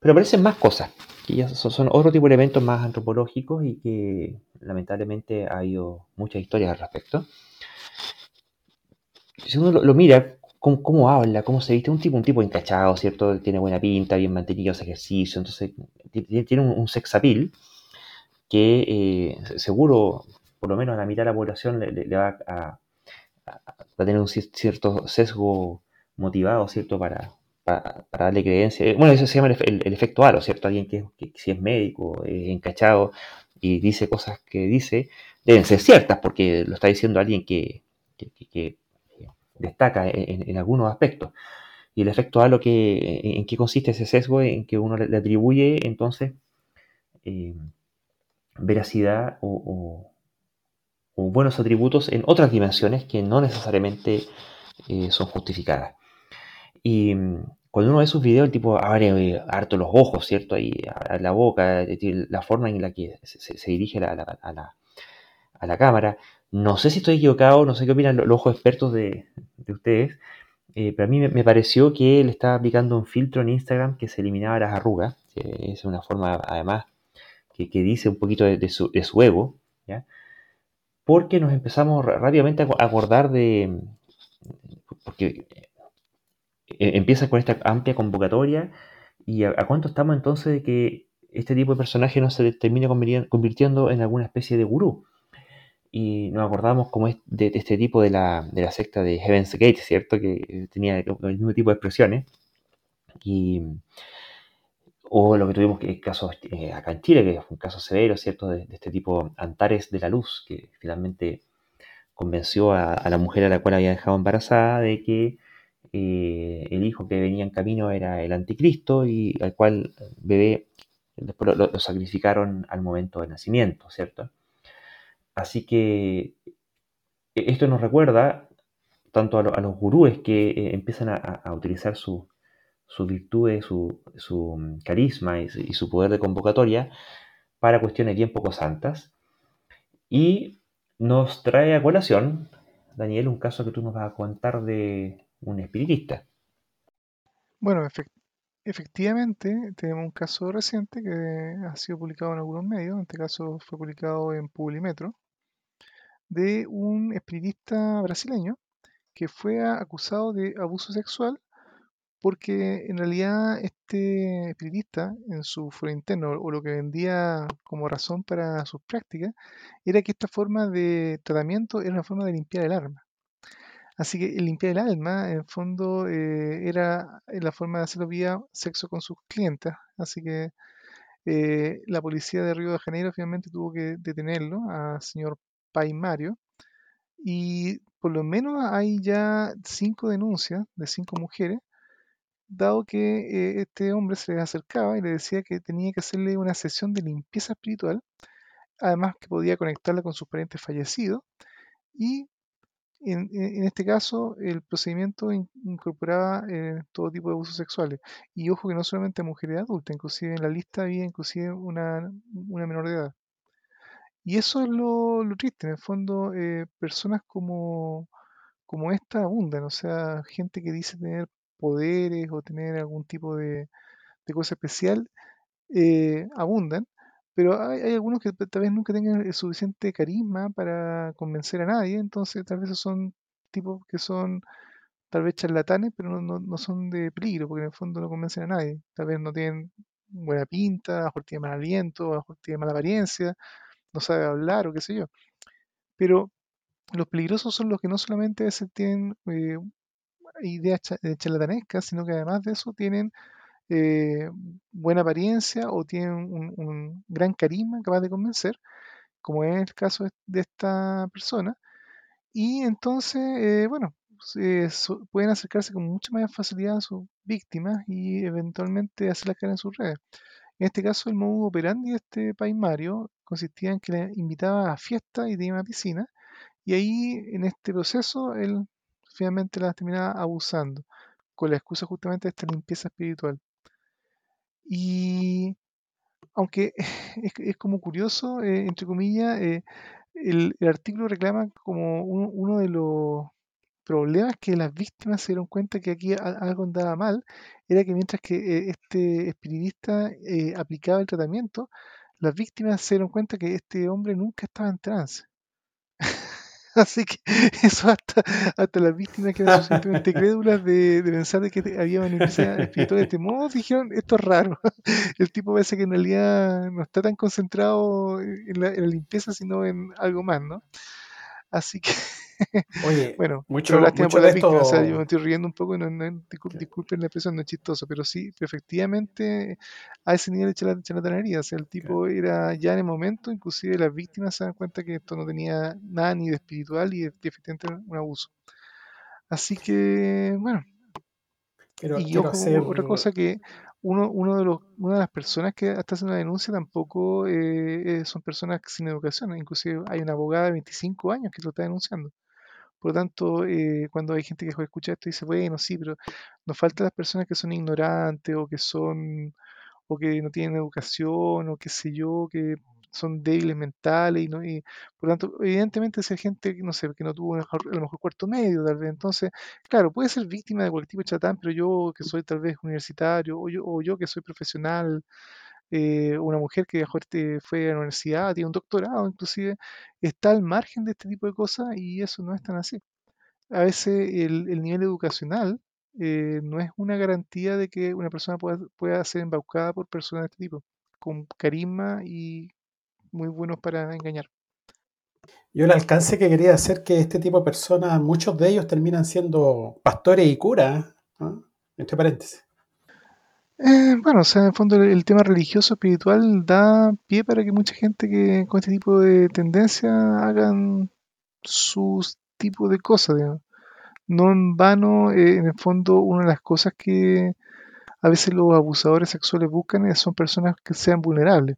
Pero aparecen más cosas, que ya son, otro tipo de elementos más antropológicos y que lamentablemente ha habido muchas historias al respecto. Si uno lo, mira, cómo, cómo habla, cómo se viste, un tipo, un tipo encachado, ¿cierto? Tiene buena pinta, bien mantenido, hace ejercicio, entonces ti- ti- tiene un, un sex appeal que eh, se- seguro, por lo menos a la mitad de la población le, va a, tener un cier- cierto sesgo motivado, ¿cierto? Para, darle creencia. Eh, Bueno, eso se llama el, efe- el- el efecto halo, ¿cierto? Alguien que, si es médico, eh, encachado y dice cosas que dice, deben ser ciertas porque lo está diciendo alguien que, destaca en, algunos aspectos. Y el efecto halo, que, en, qué consiste ese sesgo? En que uno le, atribuye entonces eh, veracidad o- o buenos atributos en otras dimensiones que no necesariamente eh, son justificadas. Y mm, cuando uno ve sus videos, el tipo abre eh, harto los ojos, ¿cierto? Abre la boca, la forma en la que se, dirige a, la, a la cámara. No sé si estoy equivocado, no sé qué opinan lo- los ojos expertos de, de ustedes, eh, pero a mí me, pareció que él estaba aplicando un filtro en Instagram que se eliminaba las arrugas, que es una forma además que, que dice un poquito de, de su, de su ego, ¿ya? Porque nos empezamos rápidamente a aco- a acordar de, porque eh, empieza con esta amplia convocatoria y a, cuánto estamos entonces de que este tipo de personaje no se convirti- convirtiendo en alguna especie de gurú. Y nos acordamos como de, este tipo de la, de la secta de Heaven's Gate, ¿cierto? Que tenía el mismo tipo de expresiones. Y, o lo que tuvimos que casos eh, acá en Chile, que fue un caso severo, ¿cierto? De, este tipo Antares de la Luz, que finalmente convenció a, la mujer a la cual había dejado embarazada de que eh, el hijo que venía en camino era el anticristo y al cual bebé después lo, lo sacrificaron al momento del nacimiento, ¿cierto? Así que e- esto nos recuerda tanto a, lo- a los gurúes que eh, empiezan a utilizar su, sus virtudes, su, su mm, carisma y, su poder de convocatoria para cuestiones bien poco santas. Y nos trae a colación, Daniel, un caso que tú nos vas a contar de un espiritista. Bueno, efec- efectivamente, tenemos un caso reciente que ha sido publicado en algunos medios, en este caso fue publicado en Publimetro, de un espiritista brasileño que fue acusado de abuso sexual porque en realidad este espiritista en su foro interno o lo que vendía como razón para sus prácticas era que esta forma de tratamiento era una forma de limpiar el alma. Así que el limpiar el alma, en fondo, eh, era la forma de hacerlo vía sexo con sus clientes. Así que eh, la policía de Río de Janeiro finalmente tuvo que detenerlo al señor Pai Mario. Y por lo menos hay ya cinco denuncias de cinco mujeres, dado que eh, este hombre se les acercaba y le decía que tenía que hacerle una sesión de limpieza espiritual, además que podía conectarla con sus parientes fallecidos Y en, este caso, el procedimiento incorporaba eh, todo tipo de abusos sexuales. Y ojo que no solamente a mujeres adultas, inclusive en la lista había inclusive una, menor de edad. Y eso es lo, triste, en el fondo, eh, personas como, como esta abundan, o sea, gente que dice tener poderes o tener algún tipo de, cosa especial, eh, abundan, pero hay, algunos que tal vez nunca tengan el suficiente carisma para convencer a nadie, entonces tal vez son tipos que son tal vez charlatanes, pero no, no, son de peligro, porque en el fondo no convencen a nadie. Tal vez no tienen buena pinta, a lo mejor tienen mal aliento, a lo mejor tienen mala apariencia, no sabe hablar o qué sé yo. Pero los peligrosos son los que no solamente a veces tienen eh, ideas charlatanescas, sino que además de eso tienen eh, buena apariencia o tienen un, gran carisma capaz de convencer, como es el caso de esta persona. Y entonces, eh, bueno, pueden acercarse con mucha más facilidad a sus víctimas y eventualmente hacerlas caer en sus redes. En este caso, el modo operandi de este país consistía en que le invitaba a fiestas y tenía una piscina, y ahí en este proceso él finalmente las terminaba abusando, con la excusa justamente de esta limpieza espiritual. Y aunque es, como curioso, eh, entre comillas, eh, el, artículo reclama como uno de los problemas que las víctimas se dieron cuenta que aquí algo andaba mal, era que mientras que eh, este espiritista aplicaba el tratamiento, las víctimas se dieron cuenta que este hombre nunca estaba en trance. Así que eso hasta, hasta las víctimas que eran suficientemente crédulas de, pensar de que había manipulación espiritual de este modo, dijeron, esto es raro. El tipo parece que en realidad no está tan concentrado en la, limpieza, sino en algo más, ¿no? Así que, Oye, bueno, mucho, lástima por las víctimas. O sea, yo me estoy riendo un poco, no, disculpen la expresión, no es chistoso, pero sí, efectivamente, a ese nivel de charlatanería. O sea, el tipo era ya en el momento, inclusive las víctimas se dan cuenta que esto no tenía nada ni de espiritual y efectivamente un abuso. Así que, bueno. y otra cosa que uno, uno de los, una de las personas que está haciendo la denuncia tampoco eh, eh, son personas sin educación. Inclusive hay una abogada de 25 años que lo está denunciando. Por lo tanto, eh, cuando hay gente que escucha esto y dice, bueno, sí, pero nos faltan las personas que son ignorantes o que son o que no tienen educación o qué sé yo, que son débiles mentales y, no, y por tanto, evidentemente hay gente, no sé, que no tuvo a lo mejor cuarto medio, tal vez, entonces, claro, puede ser víctima de cualquier tipo de chatán, pero yo que soy tal vez universitario o yo, o yo que soy profesional, eh, una mujer que fue a la universidad, tiene un doctorado inclusive, está al margen de este tipo de cosas y eso no es tan así. A veces el, nivel educacional eh, no es una garantía de que una persona pueda, pueda ser embaucada por personas de este tipo, con carisma y muy buenos para engañar. Yo el alcance que quería hacer que este tipo de personas, muchos de ellos terminan siendo pastores y curas, entre paréntesis. Eh, bueno, o sea, en el fondo el, tema religioso espiritual da pie para que mucha gente que con este tipo de tendencia hagan sus tipos de cosas, No en vano, eh, en el fondo, una de las cosas que a veces los abusadores sexuales buscan son personas que sean vulnerables.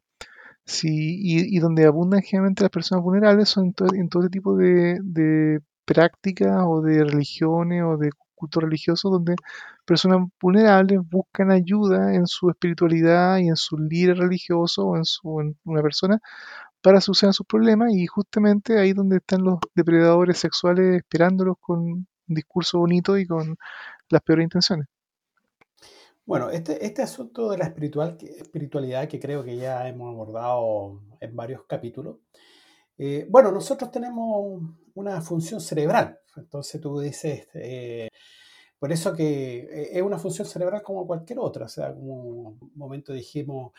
Sí, y, donde abundan generalmente las personas vulnerables son en todo, en todo tipo de, de prácticas o de religiones o de cultos religiosos donde personas vulnerables buscan ayuda en su espiritualidad y en su líder religioso o en, su, una persona para solucionar sus problemas y justamente ahí donde están los depredadores sexuales esperándolos con un discurso bonito y con las peores intenciones. Bueno, este, este asunto de la espiritual, espiritualidad que creo que ya hemos abordado en varios capítulos, eh, bueno, nosotros tenemos una función cerebral, entonces tú dices, eh, por eso que eh, es una función cerebral como cualquier otra, o sea, como un momento dijimos,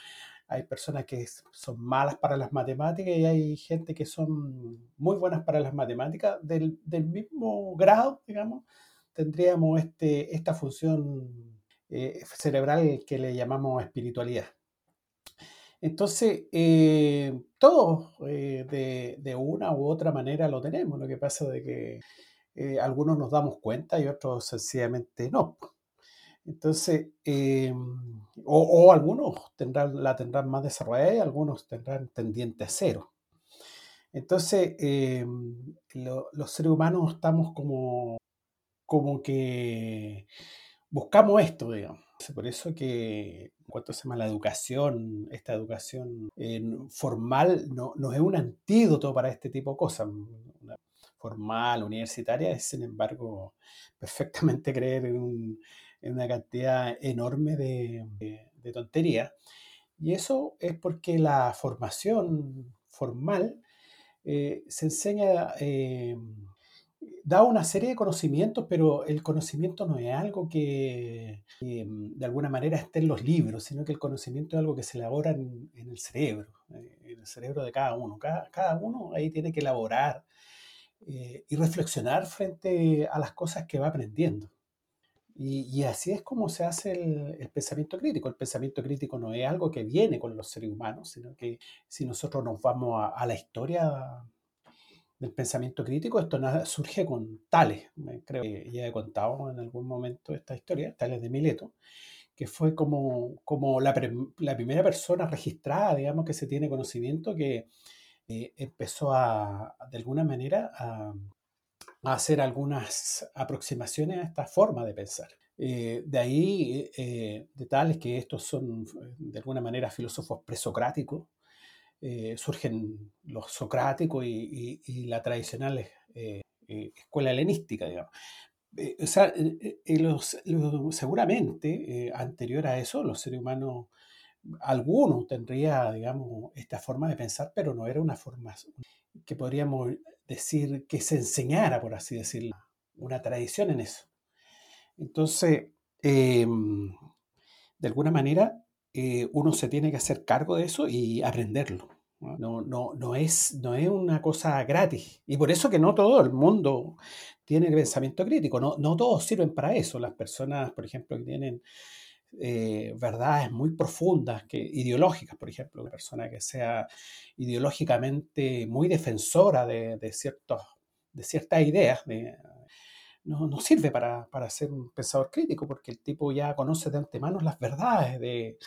hay personas que son malas para las matemáticas y hay gente que son muy buenas para las matemáticas, del, del mismo grado, digamos, tendríamos este, esta función eh, cerebral que le llamamos espiritualidad. Entonces, eh, todos eh, de, una u otra manera lo tenemos. Lo que pasa es que algunos nos damos cuenta y otros sencillamente no. Entonces, o, algunos tendrán, la tendrán más desarrollada y algunos tendrán tendiente a cero. Entonces, em, los seres humanos estamos como, como que buscamos esto, digamos. Por eso que en cuanto se llama la educación, esta educación eh, formal no, no, es un antídoto para este tipo de cosas. Formal, universitaria, es sin embargo perfectamente creer en, una cantidad enorme de, de, tonterías. Y eso es porque la formación formal eh, se enseña eh, da una serie de conocimientos, pero el conocimiento no es algo que, mm, de alguna manera esté en los libros, sino que el conocimiento es algo que se elabora en, el cerebro, eh, en el cerebro de cada uno. Cada, uno ahí tiene que elaborar eh, y reflexionar frente a las cosas que va aprendiendo. Y, así es como se hace el, pensamiento crítico. El pensamiento crítico no es algo que viene con los seres humanos, sino que si nosotros nos vamos a la historia del pensamiento crítico, esto surge con Tales. Creo que ya he contado en algún momento esta historia, Tales de Mileto, que fue como, como la, primera persona registrada, digamos, que se tiene conocimiento que eh, empezó a, de alguna manera, a, hacer algunas aproximaciones a esta forma de pensar. Eh, de ahí, eh, de Tales que estos son, de alguna manera, filósofos presocráticos, eh, surgen los socráticos y, la tradicional escuela helenística, digamos. o sea, seguramente, anterior a eso, los seres humanos, algunos tendría, digamos, esta forma de pensar, pero no era una forma que podríamos decir que se enseñara, por así decirlo, una tradición en eso. Entonces, em, de alguna manera, eh, uno se tiene que hacer cargo de eso y aprenderlo. No, no, no, es, no es una cosa gratis. Y por eso que no todo el mundo tiene pensamiento crítico. No, no todos sirven para eso. Las personas, por ejemplo, que tienen eh, verdades muy profundas, que, ideológicas, por ejemplo, una persona que sea ideológicamente muy defensora de, ciertas ideas, no, no, sirve para, para ser un pensador crítico, porque el tipo ya conoce de antemano las verdades de,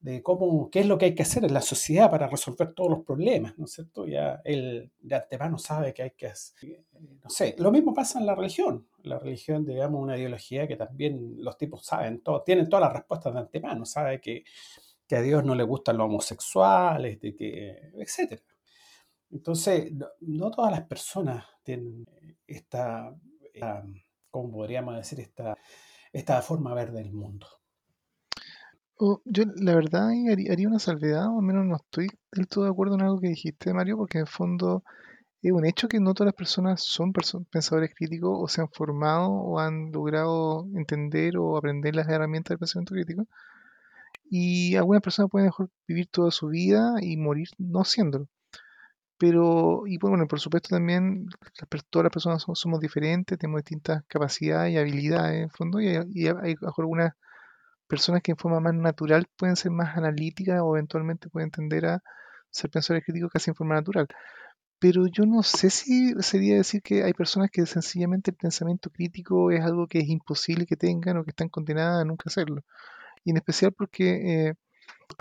de cómo, qué es lo que hay que hacer en la sociedad para resolver todos los problemas, ¿no es cierto? Ya él de antemano sabe que hay que hacer, eh, no sé, lo mismo pasa en la religión. La religión, digamos, una ideología que también los tipos saben, todo, tienen todas las respuestas de antemano, sabe que, que a Dios no le gustan los homosexuales, de que, etc. Entonces, no, todas las personas tienen esta, esta, ¿cómo podríamos decir? Esta, esta forma de ver del mundo. Oh, yo la verdad haría, una salvedad, o al menos no estoy del todo de acuerdo en algo que dijiste, Mario, porque en fondo es un hecho que no todas las personas son pensadores críticos o se han formado o han logrado entender o aprender las herramientas del pensamiento crítico. Y algunas personas pueden mejor vivir toda su vida y morir no siéndolo. Pero, y bueno, por supuesto también todas las personas somos, diferentes, tenemos distintas capacidades y habilidades en el fondo, y hay algunas personas que en forma más natural pueden ser más analíticas o eventualmente pueden tender a ser pensadores críticos casi en forma natural. Pero yo no sé si sería decir que hay personas que sencillamente el pensamiento crítico es algo que es imposible que tengan o que están condenadas a nunca hacerlo. Y en especial porque, eh,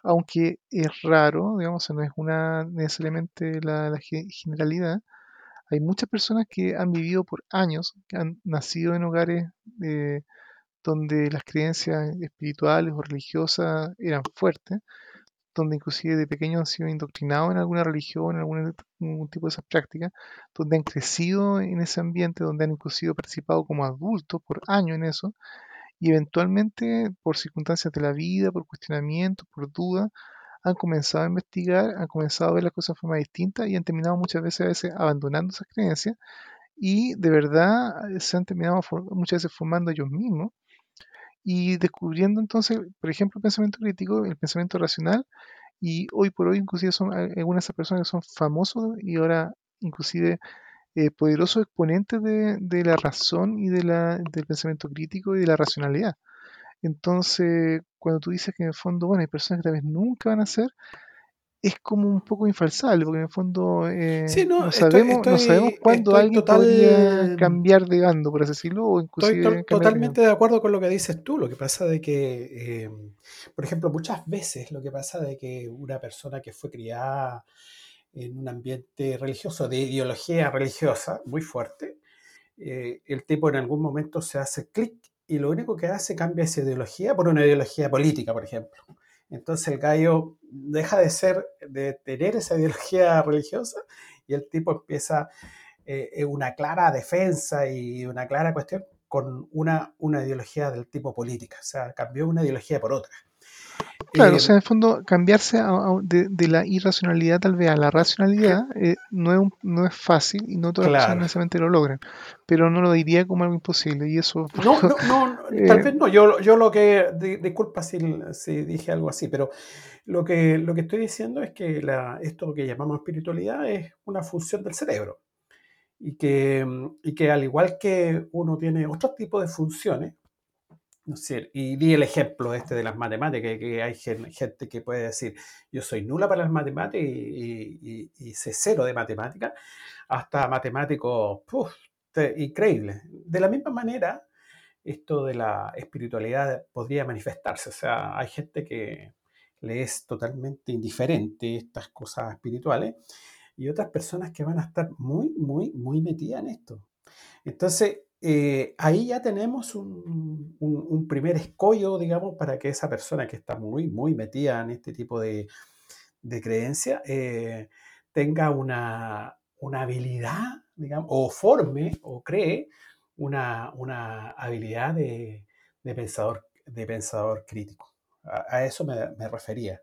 aunque es raro, digamos, no es una necesariamente la, generalidad, hay muchas personas que han vivido por años, que han nacido en hogares eh, donde las creencias espirituales o religiosas eran fuertes, donde inclusive de pequeños han sido indoctrinados en alguna religión, en algún, tipo de esas prácticas, donde han crecido en ese ambiente, donde han inclusive participado como adultos por años en eso, y eventualmente por circunstancias de la vida, por cuestionamientos, por dudas, han comenzado a investigar, han comenzado a ver las cosas de forma distinta y han terminado muchas veces, veces abandonando esas creencias y de verdad se han terminado muchas veces formando ellos mismos y descubriendo entonces, por ejemplo, el pensamiento crítico, el pensamiento racional, y hoy por hoy inclusive son algunas de personas que son famosos y ahora inclusive eh, poderosos exponentes de, la razón y de la, del pensamiento crítico y de la racionalidad. Entonces, cuando tú dices que en el fondo, bueno, hay personas que tal vez nunca van a ser, es como un poco infalsable, porque en el fondo eh, no, sabemos, no sabemos cuándo alguien podría cambiar de bando, por así decirlo, o inclusive Estoy totalmente de, acuerdo con lo que dices tú. Lo que pasa de que, eh, por ejemplo, muchas veces lo que pasa de que una persona que fue criada en un ambiente religioso, de ideología religiosa muy fuerte, eh, el tipo en algún momento se hace clic y lo único que hace cambia esa ideología por una ideología política, por ejemplo. Entonces el gallo deja de ser, de tener esa ideología religiosa y el tipo empieza eh, una clara defensa y una clara cuestión con una, una ideología del tipo política. O sea, cambió una ideología por otra. Claro, o sea, en el fondo, cambiarse de, la irracionalidad tal vez a la racionalidad eh, no, es no es fácil y no todas las personas necesariamente lo logran, pero no lo diría como algo imposible y eso... No, no, no tal vez no, yo, yo lo que, disculpa si, si, dije algo así, pero lo que, lo que estoy diciendo es que la, esto que llamamos espiritualidad es una función del cerebro y que, y que al igual que uno tiene otro tipo de funciones, y di el ejemplo este de las matemáticas, que hay gente que puede decir, yo soy nula para las matemáticas y, sé cero de matemáticas, hasta matemáticos increíbles. De la misma manera, esto de la espiritualidad podría manifestarse. O sea, hay gente que le es totalmente indiferente estas cosas espirituales y otras personas que van a estar muy, muy, muy metidas en esto. Entonces, eh, ahí ya tenemos un, primer escollo, digamos, para que esa persona que está muy, muy metida en este tipo de, de creencia eh, tenga una, habilidad, digamos, o forme o cree una, habilidad de, pensador, de pensador crítico. A, eso me, refería.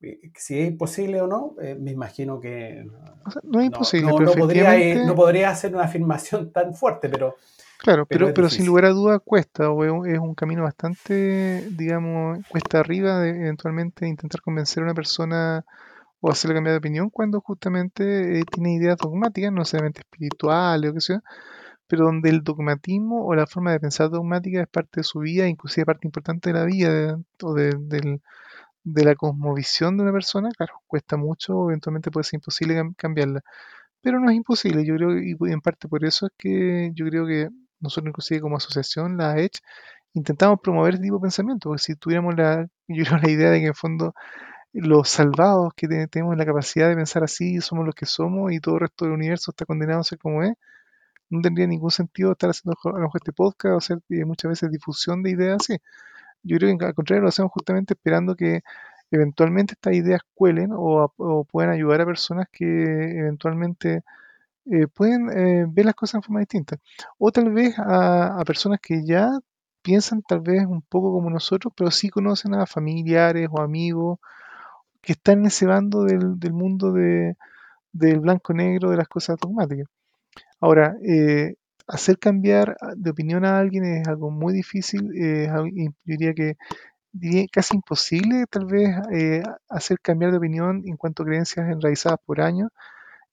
Eh, si es imposible o no, me imagino que... no es imposible, no, podría, no podría hacer una afirmación tan fuerte, pero Claro, pero, pero, sin lugar a duda cuesta, o es un camino bastante, digamos, cuesta arriba de eventualmente intentar convencer a una persona o hacerle cambiar de opinión cuando justamente eh, tiene ideas dogmáticas, no solamente espirituales o qué sea, pero donde el dogmatismo o la forma de pensar dogmática es parte de su vida, inclusive parte importante de la vida o de, de la cosmovisión de una persona, claro, cuesta mucho, eventualmente puede ser imposible cambiarla. Pero no es imposible, yo creo, y en parte por eso es que yo creo que nosotros inclusive como asociación, la Edge, intentamos promover este tipo de pensamiento, porque si tuviéramos la, yo creo, la idea de que en fondo los salvados que tenemos la capacidad de pensar así, somos los que somos y todo el resto del universo está condenado a ser como es, no tendría ningún sentido estar haciendo a lo mejor este podcast o hacer eh, muchas veces difusión de ideas así. Yo creo que al contrario lo hacemos justamente esperando que eventualmente estas ideas cuelen o, o puedan ayudar a personas que eventualmente eh, pueden eh, ver las cosas de forma distinta. O tal vez a, personas que ya piensan tal vez un poco como nosotros, pero sí conocen a familiares o amigos que están en ese bando del, mundo de, del blanco-negro de las cosas dogmáticas. Ahora, eh, hacer cambiar de opinión a alguien es algo muy difícil, yo diría que casi imposible tal vez hacer cambiar de opinión en cuanto a creencias enraizadas por años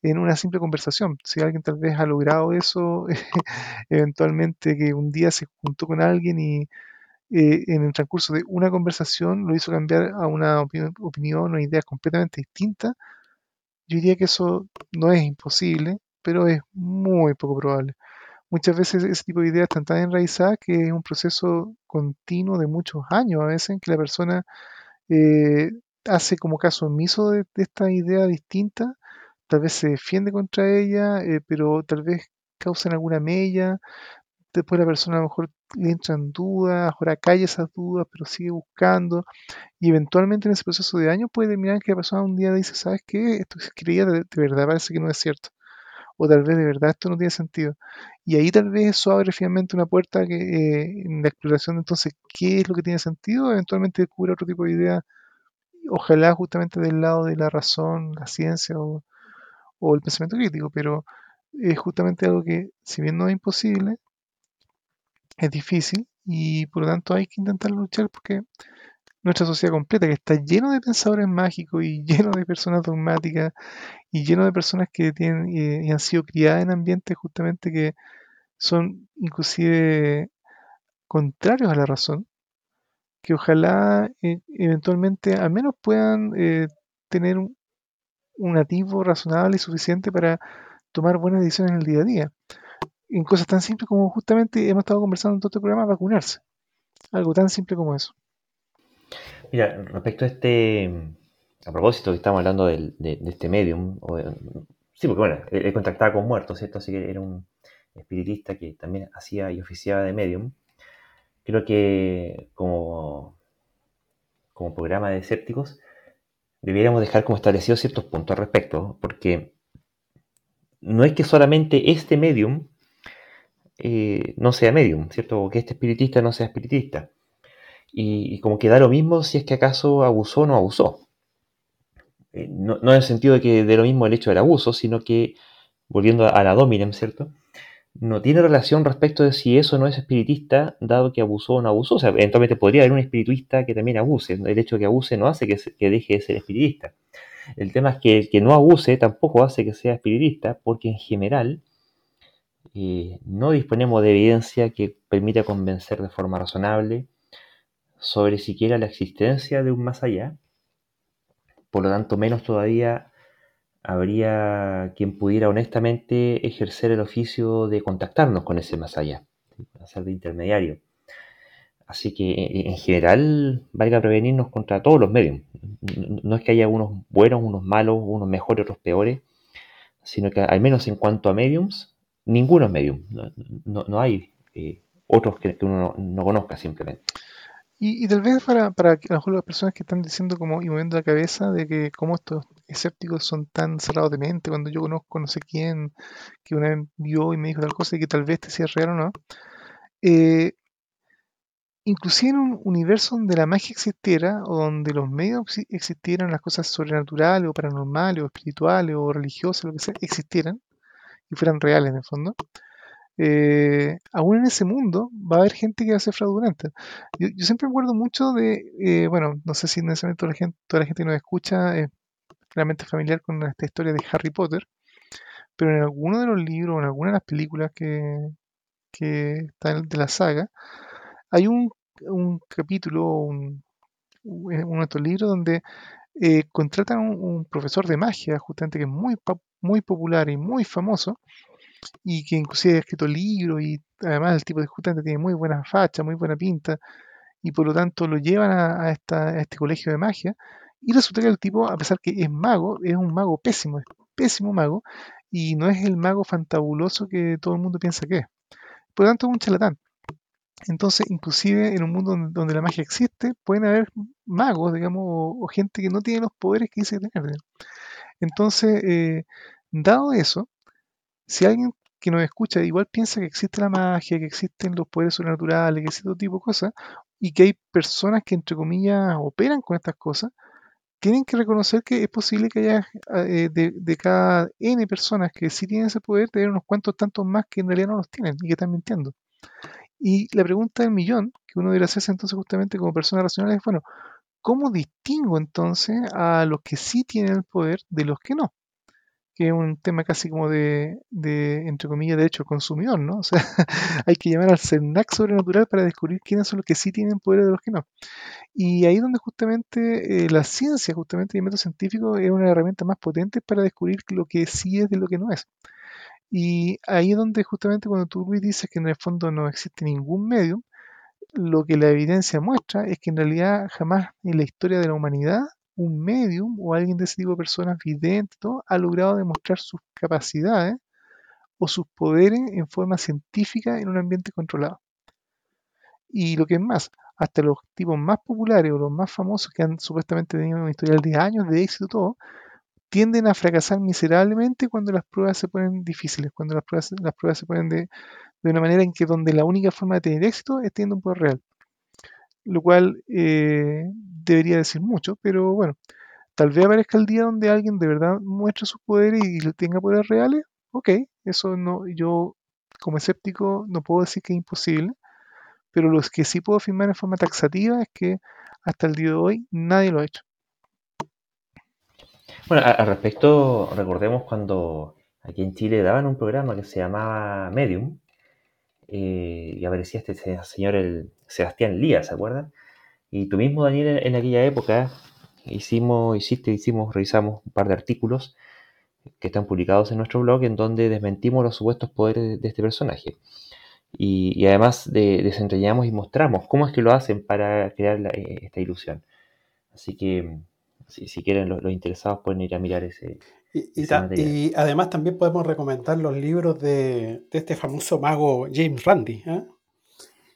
en una simple conversación. Si alguien tal vez ha logrado eso, eventualmente que un día se juntó con alguien y eh, en el transcurso de una conversación lo hizo cambiar a una opinión, o idea completamente distinta, yo diría que eso no es imposible, pero es muy poco probable. Muchas veces ese tipo de ideas están tan enraizadas que es un proceso continuo de muchos años a veces en que la persona eh, hace como caso omiso de, esta idea distinta tal vez se defiende contra ella, eh, pero tal vez causan alguna mella, después la persona a lo mejor le entra en dudas, ahora calla esas dudas, pero sigue buscando, y eventualmente en ese proceso de años puede terminar que la persona un día dice, ¿sabes qué? Esto que creía de, verdad parece que no es cierto, o tal vez de verdad esto no tiene sentido. Y ahí tal vez eso abre finalmente una puerta que eh, en la exploración de entonces qué es lo que tiene sentido, eventualmente descubre otro tipo de idea, ojalá justamente del lado de la razón, la ciencia o o el pensamiento crítico, pero es justamente algo que, si bien no es imposible, es difícil y por lo tanto hay que intentar luchar porque nuestra sociedad completa, que está lleno de pensadores mágicos y lleno de personas dogmáticas y lleno de personas que tienen y han sido criadas en ambientes justamente que son inclusive contrarios a la razón, que ojalá eh, eventualmente al menos puedan eh, tener un, un razonable y suficiente para tomar buenas decisiones en el día a día. En cosas tan simples como justamente hemos estado conversando en todo este programa, vacunarse. Algo tan simple como eso. Mira, respecto a este, a propósito que estamos hablando de, este medium, sí, porque bueno, él, contactaba con muertos, ¿cierto? Así que era un espiritista que también hacía y oficiaba de medium. Creo que como, como programa de escépticos debiéramos dejar como establecidos ciertos puntos al respecto, porque no es que solamente este medium eh, no sea medium, ¿cierto? O que este espiritista no sea espiritista. Y, como que da lo mismo si es que acaso abusó o no abusó. Eh, no, en el sentido de que de lo mismo el hecho del abuso, sino que, volviendo a la dominem, ¿cierto? No tiene relación respecto de si eso no es espiritista, dado que abusó o no abusó. O sea, eventualmente podría haber un espiritista que también abuse. El hecho de que abuse no hace que, que deje de ser espiritista. El tema es que el que no abuse tampoco hace que sea espiritista, porque en general eh, no disponemos de evidencia que permita convencer de forma razonable sobre siquiera la existencia de un más allá. Por lo tanto, menos todavía habría quien pudiera honestamente ejercer el oficio de contactarnos con ese más allá, hacer de intermediario. Así que en general valga prevenirnos contra todos los medios. No es que haya unos buenos, unos malos, unos mejores, otros peores, sino que al menos en cuanto a mediums, ninguno es medium. No, hay eh, otros que, uno no, conozca simplemente. Y, tal vez para, para a lo las personas que están diciendo como y moviendo la cabeza de que como estos escépticos son tan cerrados de mente, cuando yo conozco no sé quién que una vez vio y me dijo tal cosa y que tal vez te sea real o no, eh, inclusive en un universo donde la magia existiera o donde los medios existieran, las cosas sobrenaturales o paranormales o espirituales o religiosas, lo que sea, existieran y fueran reales en el fondo, eh, aún en ese mundo va a haber gente que va a ser fraudulenta. Yo, siempre me acuerdo mucho de, eh, bueno, no sé si necesariamente toda la gente, toda la gente que nos escucha es realmente familiar con esta historia de Harry Potter, pero en alguno de los libros, en alguna de las películas que, que están de la saga, hay un, capítulo, un, uno de libros donde eh, contratan a un, profesor de magia, justamente que es muy, muy popular y muy famoso, y que inclusive ha escrito libros y además el tipo de justamente tiene muy buena facha, muy buena pinta, y por lo tanto lo llevan a, este colegio de magia, y resulta que el tipo, a pesar que es mago, es un mago pésimo, es pésimo mago, y no es el mago fantabuloso que todo el mundo piensa que es. Por lo tanto, es un charlatán. Entonces, inclusive en un mundo donde, la magia existe, pueden haber magos, digamos, o, gente que no tiene los poderes que dice tener. Entonces, eh, dado eso, si alguien que nos escucha igual piensa que existe la magia, que existen los poderes sobrenaturales, que existe todo tipo de cosas, y que hay personas que, entre comillas, operan con estas cosas, tienen que reconocer que es posible que haya eh, de, cada N personas que sí tienen ese poder, tener unos cuantos tantos más que en realidad no los tienen y que están mintiendo. Y la pregunta del millón que uno debería hacerse entonces justamente como persona racional es, bueno, ¿cómo distingo entonces a los que sí tienen el poder de los que no? Que es un tema casi como de, de, entre comillas, derecho consumidor, ¿no? O sea, hay que llamar al CERNAC sobrenatural para descubrir quiénes son los que sí tienen poder de los que no. Y ahí donde justamente eh, la ciencia, justamente el método científico, es una herramienta más potente para descubrir lo que sí es de lo que no es. Y ahí es donde justamente cuando tú, Luis, dices que en el fondo no existe ningún medio, lo que la evidencia muestra es que en realidad jamás en la historia de la humanidad un medium o alguien de ese tipo de personas videntes ha logrado demostrar sus capacidades o sus poderes en forma científica en un ambiente controlado. Y lo que es más, hasta los tipos más populares o los más famosos que han supuestamente tenido un historial de años de éxito todo, tienden a fracasar miserablemente cuando las pruebas se ponen difíciles, cuando las pruebas, las pruebas se ponen de, una manera en que donde la única forma de tener éxito es teniendo un poder real. Lo cual eh, debería decir mucho, pero bueno, tal vez aparezca el día donde alguien de verdad muestre sus poderes y tenga poderes reales. Ok, eso no, yo como escéptico no puedo decir que es imposible, pero lo que sí puedo afirmar en forma taxativa es que hasta el día de hoy nadie lo ha hecho. Bueno, al respecto, recordemos cuando aquí en Chile daban un programa que se llamaba Medium eh, y aparecía este señor, el Sebastián Lía, ¿se acuerdan? Y tú mismo, Daniel, en, aquella época hicimos, hiciste, hicimos, revisamos un par de artículos que están publicados en nuestro blog en donde desmentimos los supuestos poderes de este personaje. Y, además de, desentrañamos y mostramos cómo es que lo hacen para crear eh, esta ilusión. Así que si, si quieren los, interesados pueden ir a mirar ese. Y, y, además también podemos recomendar los libros de, de este famoso mago James Randi. ¿eh?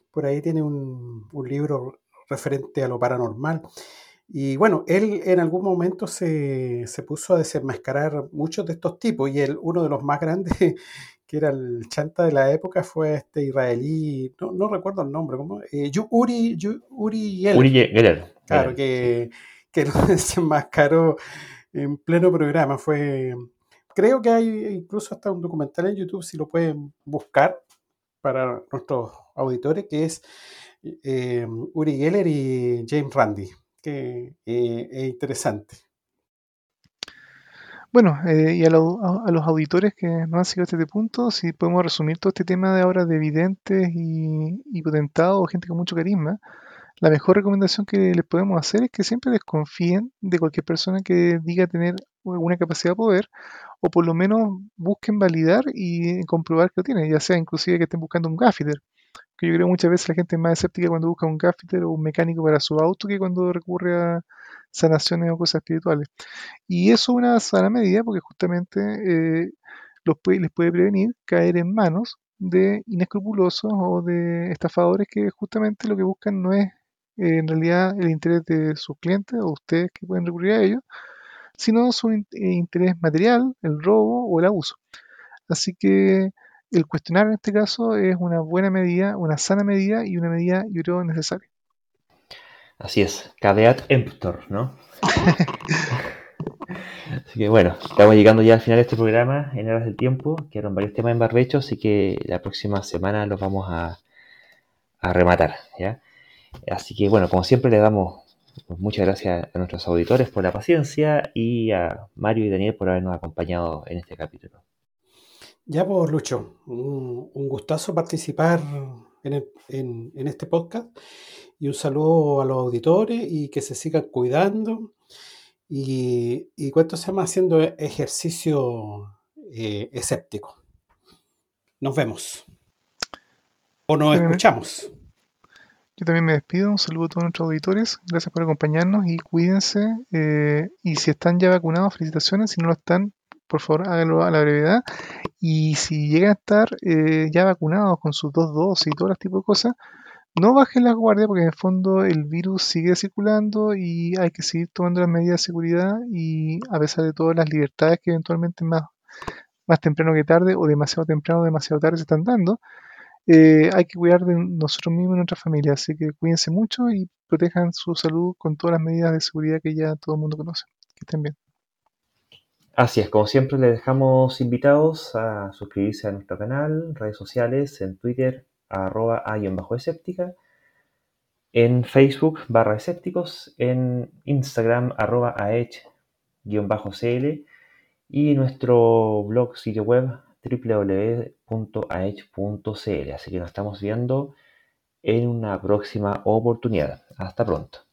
Por ahí tiene un, un, libro referente a lo paranormal. Y bueno, él en algún momento se, se, puso a desenmascarar muchos de estos tipos y él, uno de los más grandes, que era el chanta de la época, fue este israelí, no, no recuerdo el nombre, ¿cómo? Eh, Uri, Uri Geller. Uri Geller. Claro, que, que lo desenmascaró en pleno programa. Fue, creo que hay incluso hasta un documental en YouTube, si lo pueden buscar para nuestros auditores, que es eh, Uri Geller y James Randi, que eh, es interesante. Bueno, eh, y a, los auditores que nos han seguido hasta este punto, si podemos resumir todo este tema de ahora de videntes y, y potentados gente con mucho carisma, la mejor recomendación que les podemos hacer es que siempre desconfíen de cualquier persona que diga tener alguna capacidad de poder o por lo menos busquen validar y comprobar que lo tiene, ya sea inclusive que estén buscando un gaffiter, que yo creo muchas veces la gente es más escéptica cuando busca un gaffiter o un mecánico para su auto que cuando recurre a sanaciones o cosas espirituales. Y eso es una sana medida porque justamente eh, los les puede prevenir caer en manos de inescrupulosos o de estafadores que justamente lo que buscan no es en realidad el interés de sus clientes o ustedes que pueden recurrir a ellos, sino su eh, interés material, el robo o el abuso. Así que el cuestionar en este caso es una buena medida, una sana medida y una medida, yo creo, necesaria. Así es, caveat emptor, ¿no? así que bueno, estamos llegando ya al final de este programa en horas del tiempo. Quedaron varios temas en barbecho, así que la próxima semana los vamos a, a rematar, ¿ya? Así que bueno, como siempre le damos muchas gracias a nuestros auditores por la paciencia y a Mario y Daniel por habernos acompañado en este capítulo. Ya por pues, Lucho, un, gustazo participar en, este podcast y un saludo a los auditores y que se sigan cuidando y, y cuánto se llama haciendo ejercicio eh, escéptico. Nos vemos. O nos escuchamos. Yo también me despido, un saludo a todos nuestros auditores, gracias por acompañarnos y cuídense. Eh, y si están ya vacunados, felicitaciones. Si no lo están, por favor háganlo a la brevedad. Y si llegan a estar eh, ya vacunados con sus dos dosis y todo este tipo de cosas, no bajen la guardia porque en el fondo el virus sigue circulando y hay que seguir tomando las medidas de seguridad y a pesar de todas las libertades que eventualmente más, más temprano que tarde o demasiado temprano o demasiado tarde se están dando, eh, hay que cuidar de nosotros mismos y nuestra familia. Así que cuídense mucho y protejan su salud con todas las medidas de seguridad que ya todo el mundo conoce. Que estén bien. Así es, como siempre les dejamos invitados a suscribirse a nuestro canal, redes sociales, en Twitter, arroba bajo escéptica, en Facebook, barra escépticos, en Instagram, arroba aech-cl y nuestro blog, sitio web, www.aech.cl. Así que nos estamos viendo en una próxima oportunidad. Hasta pronto.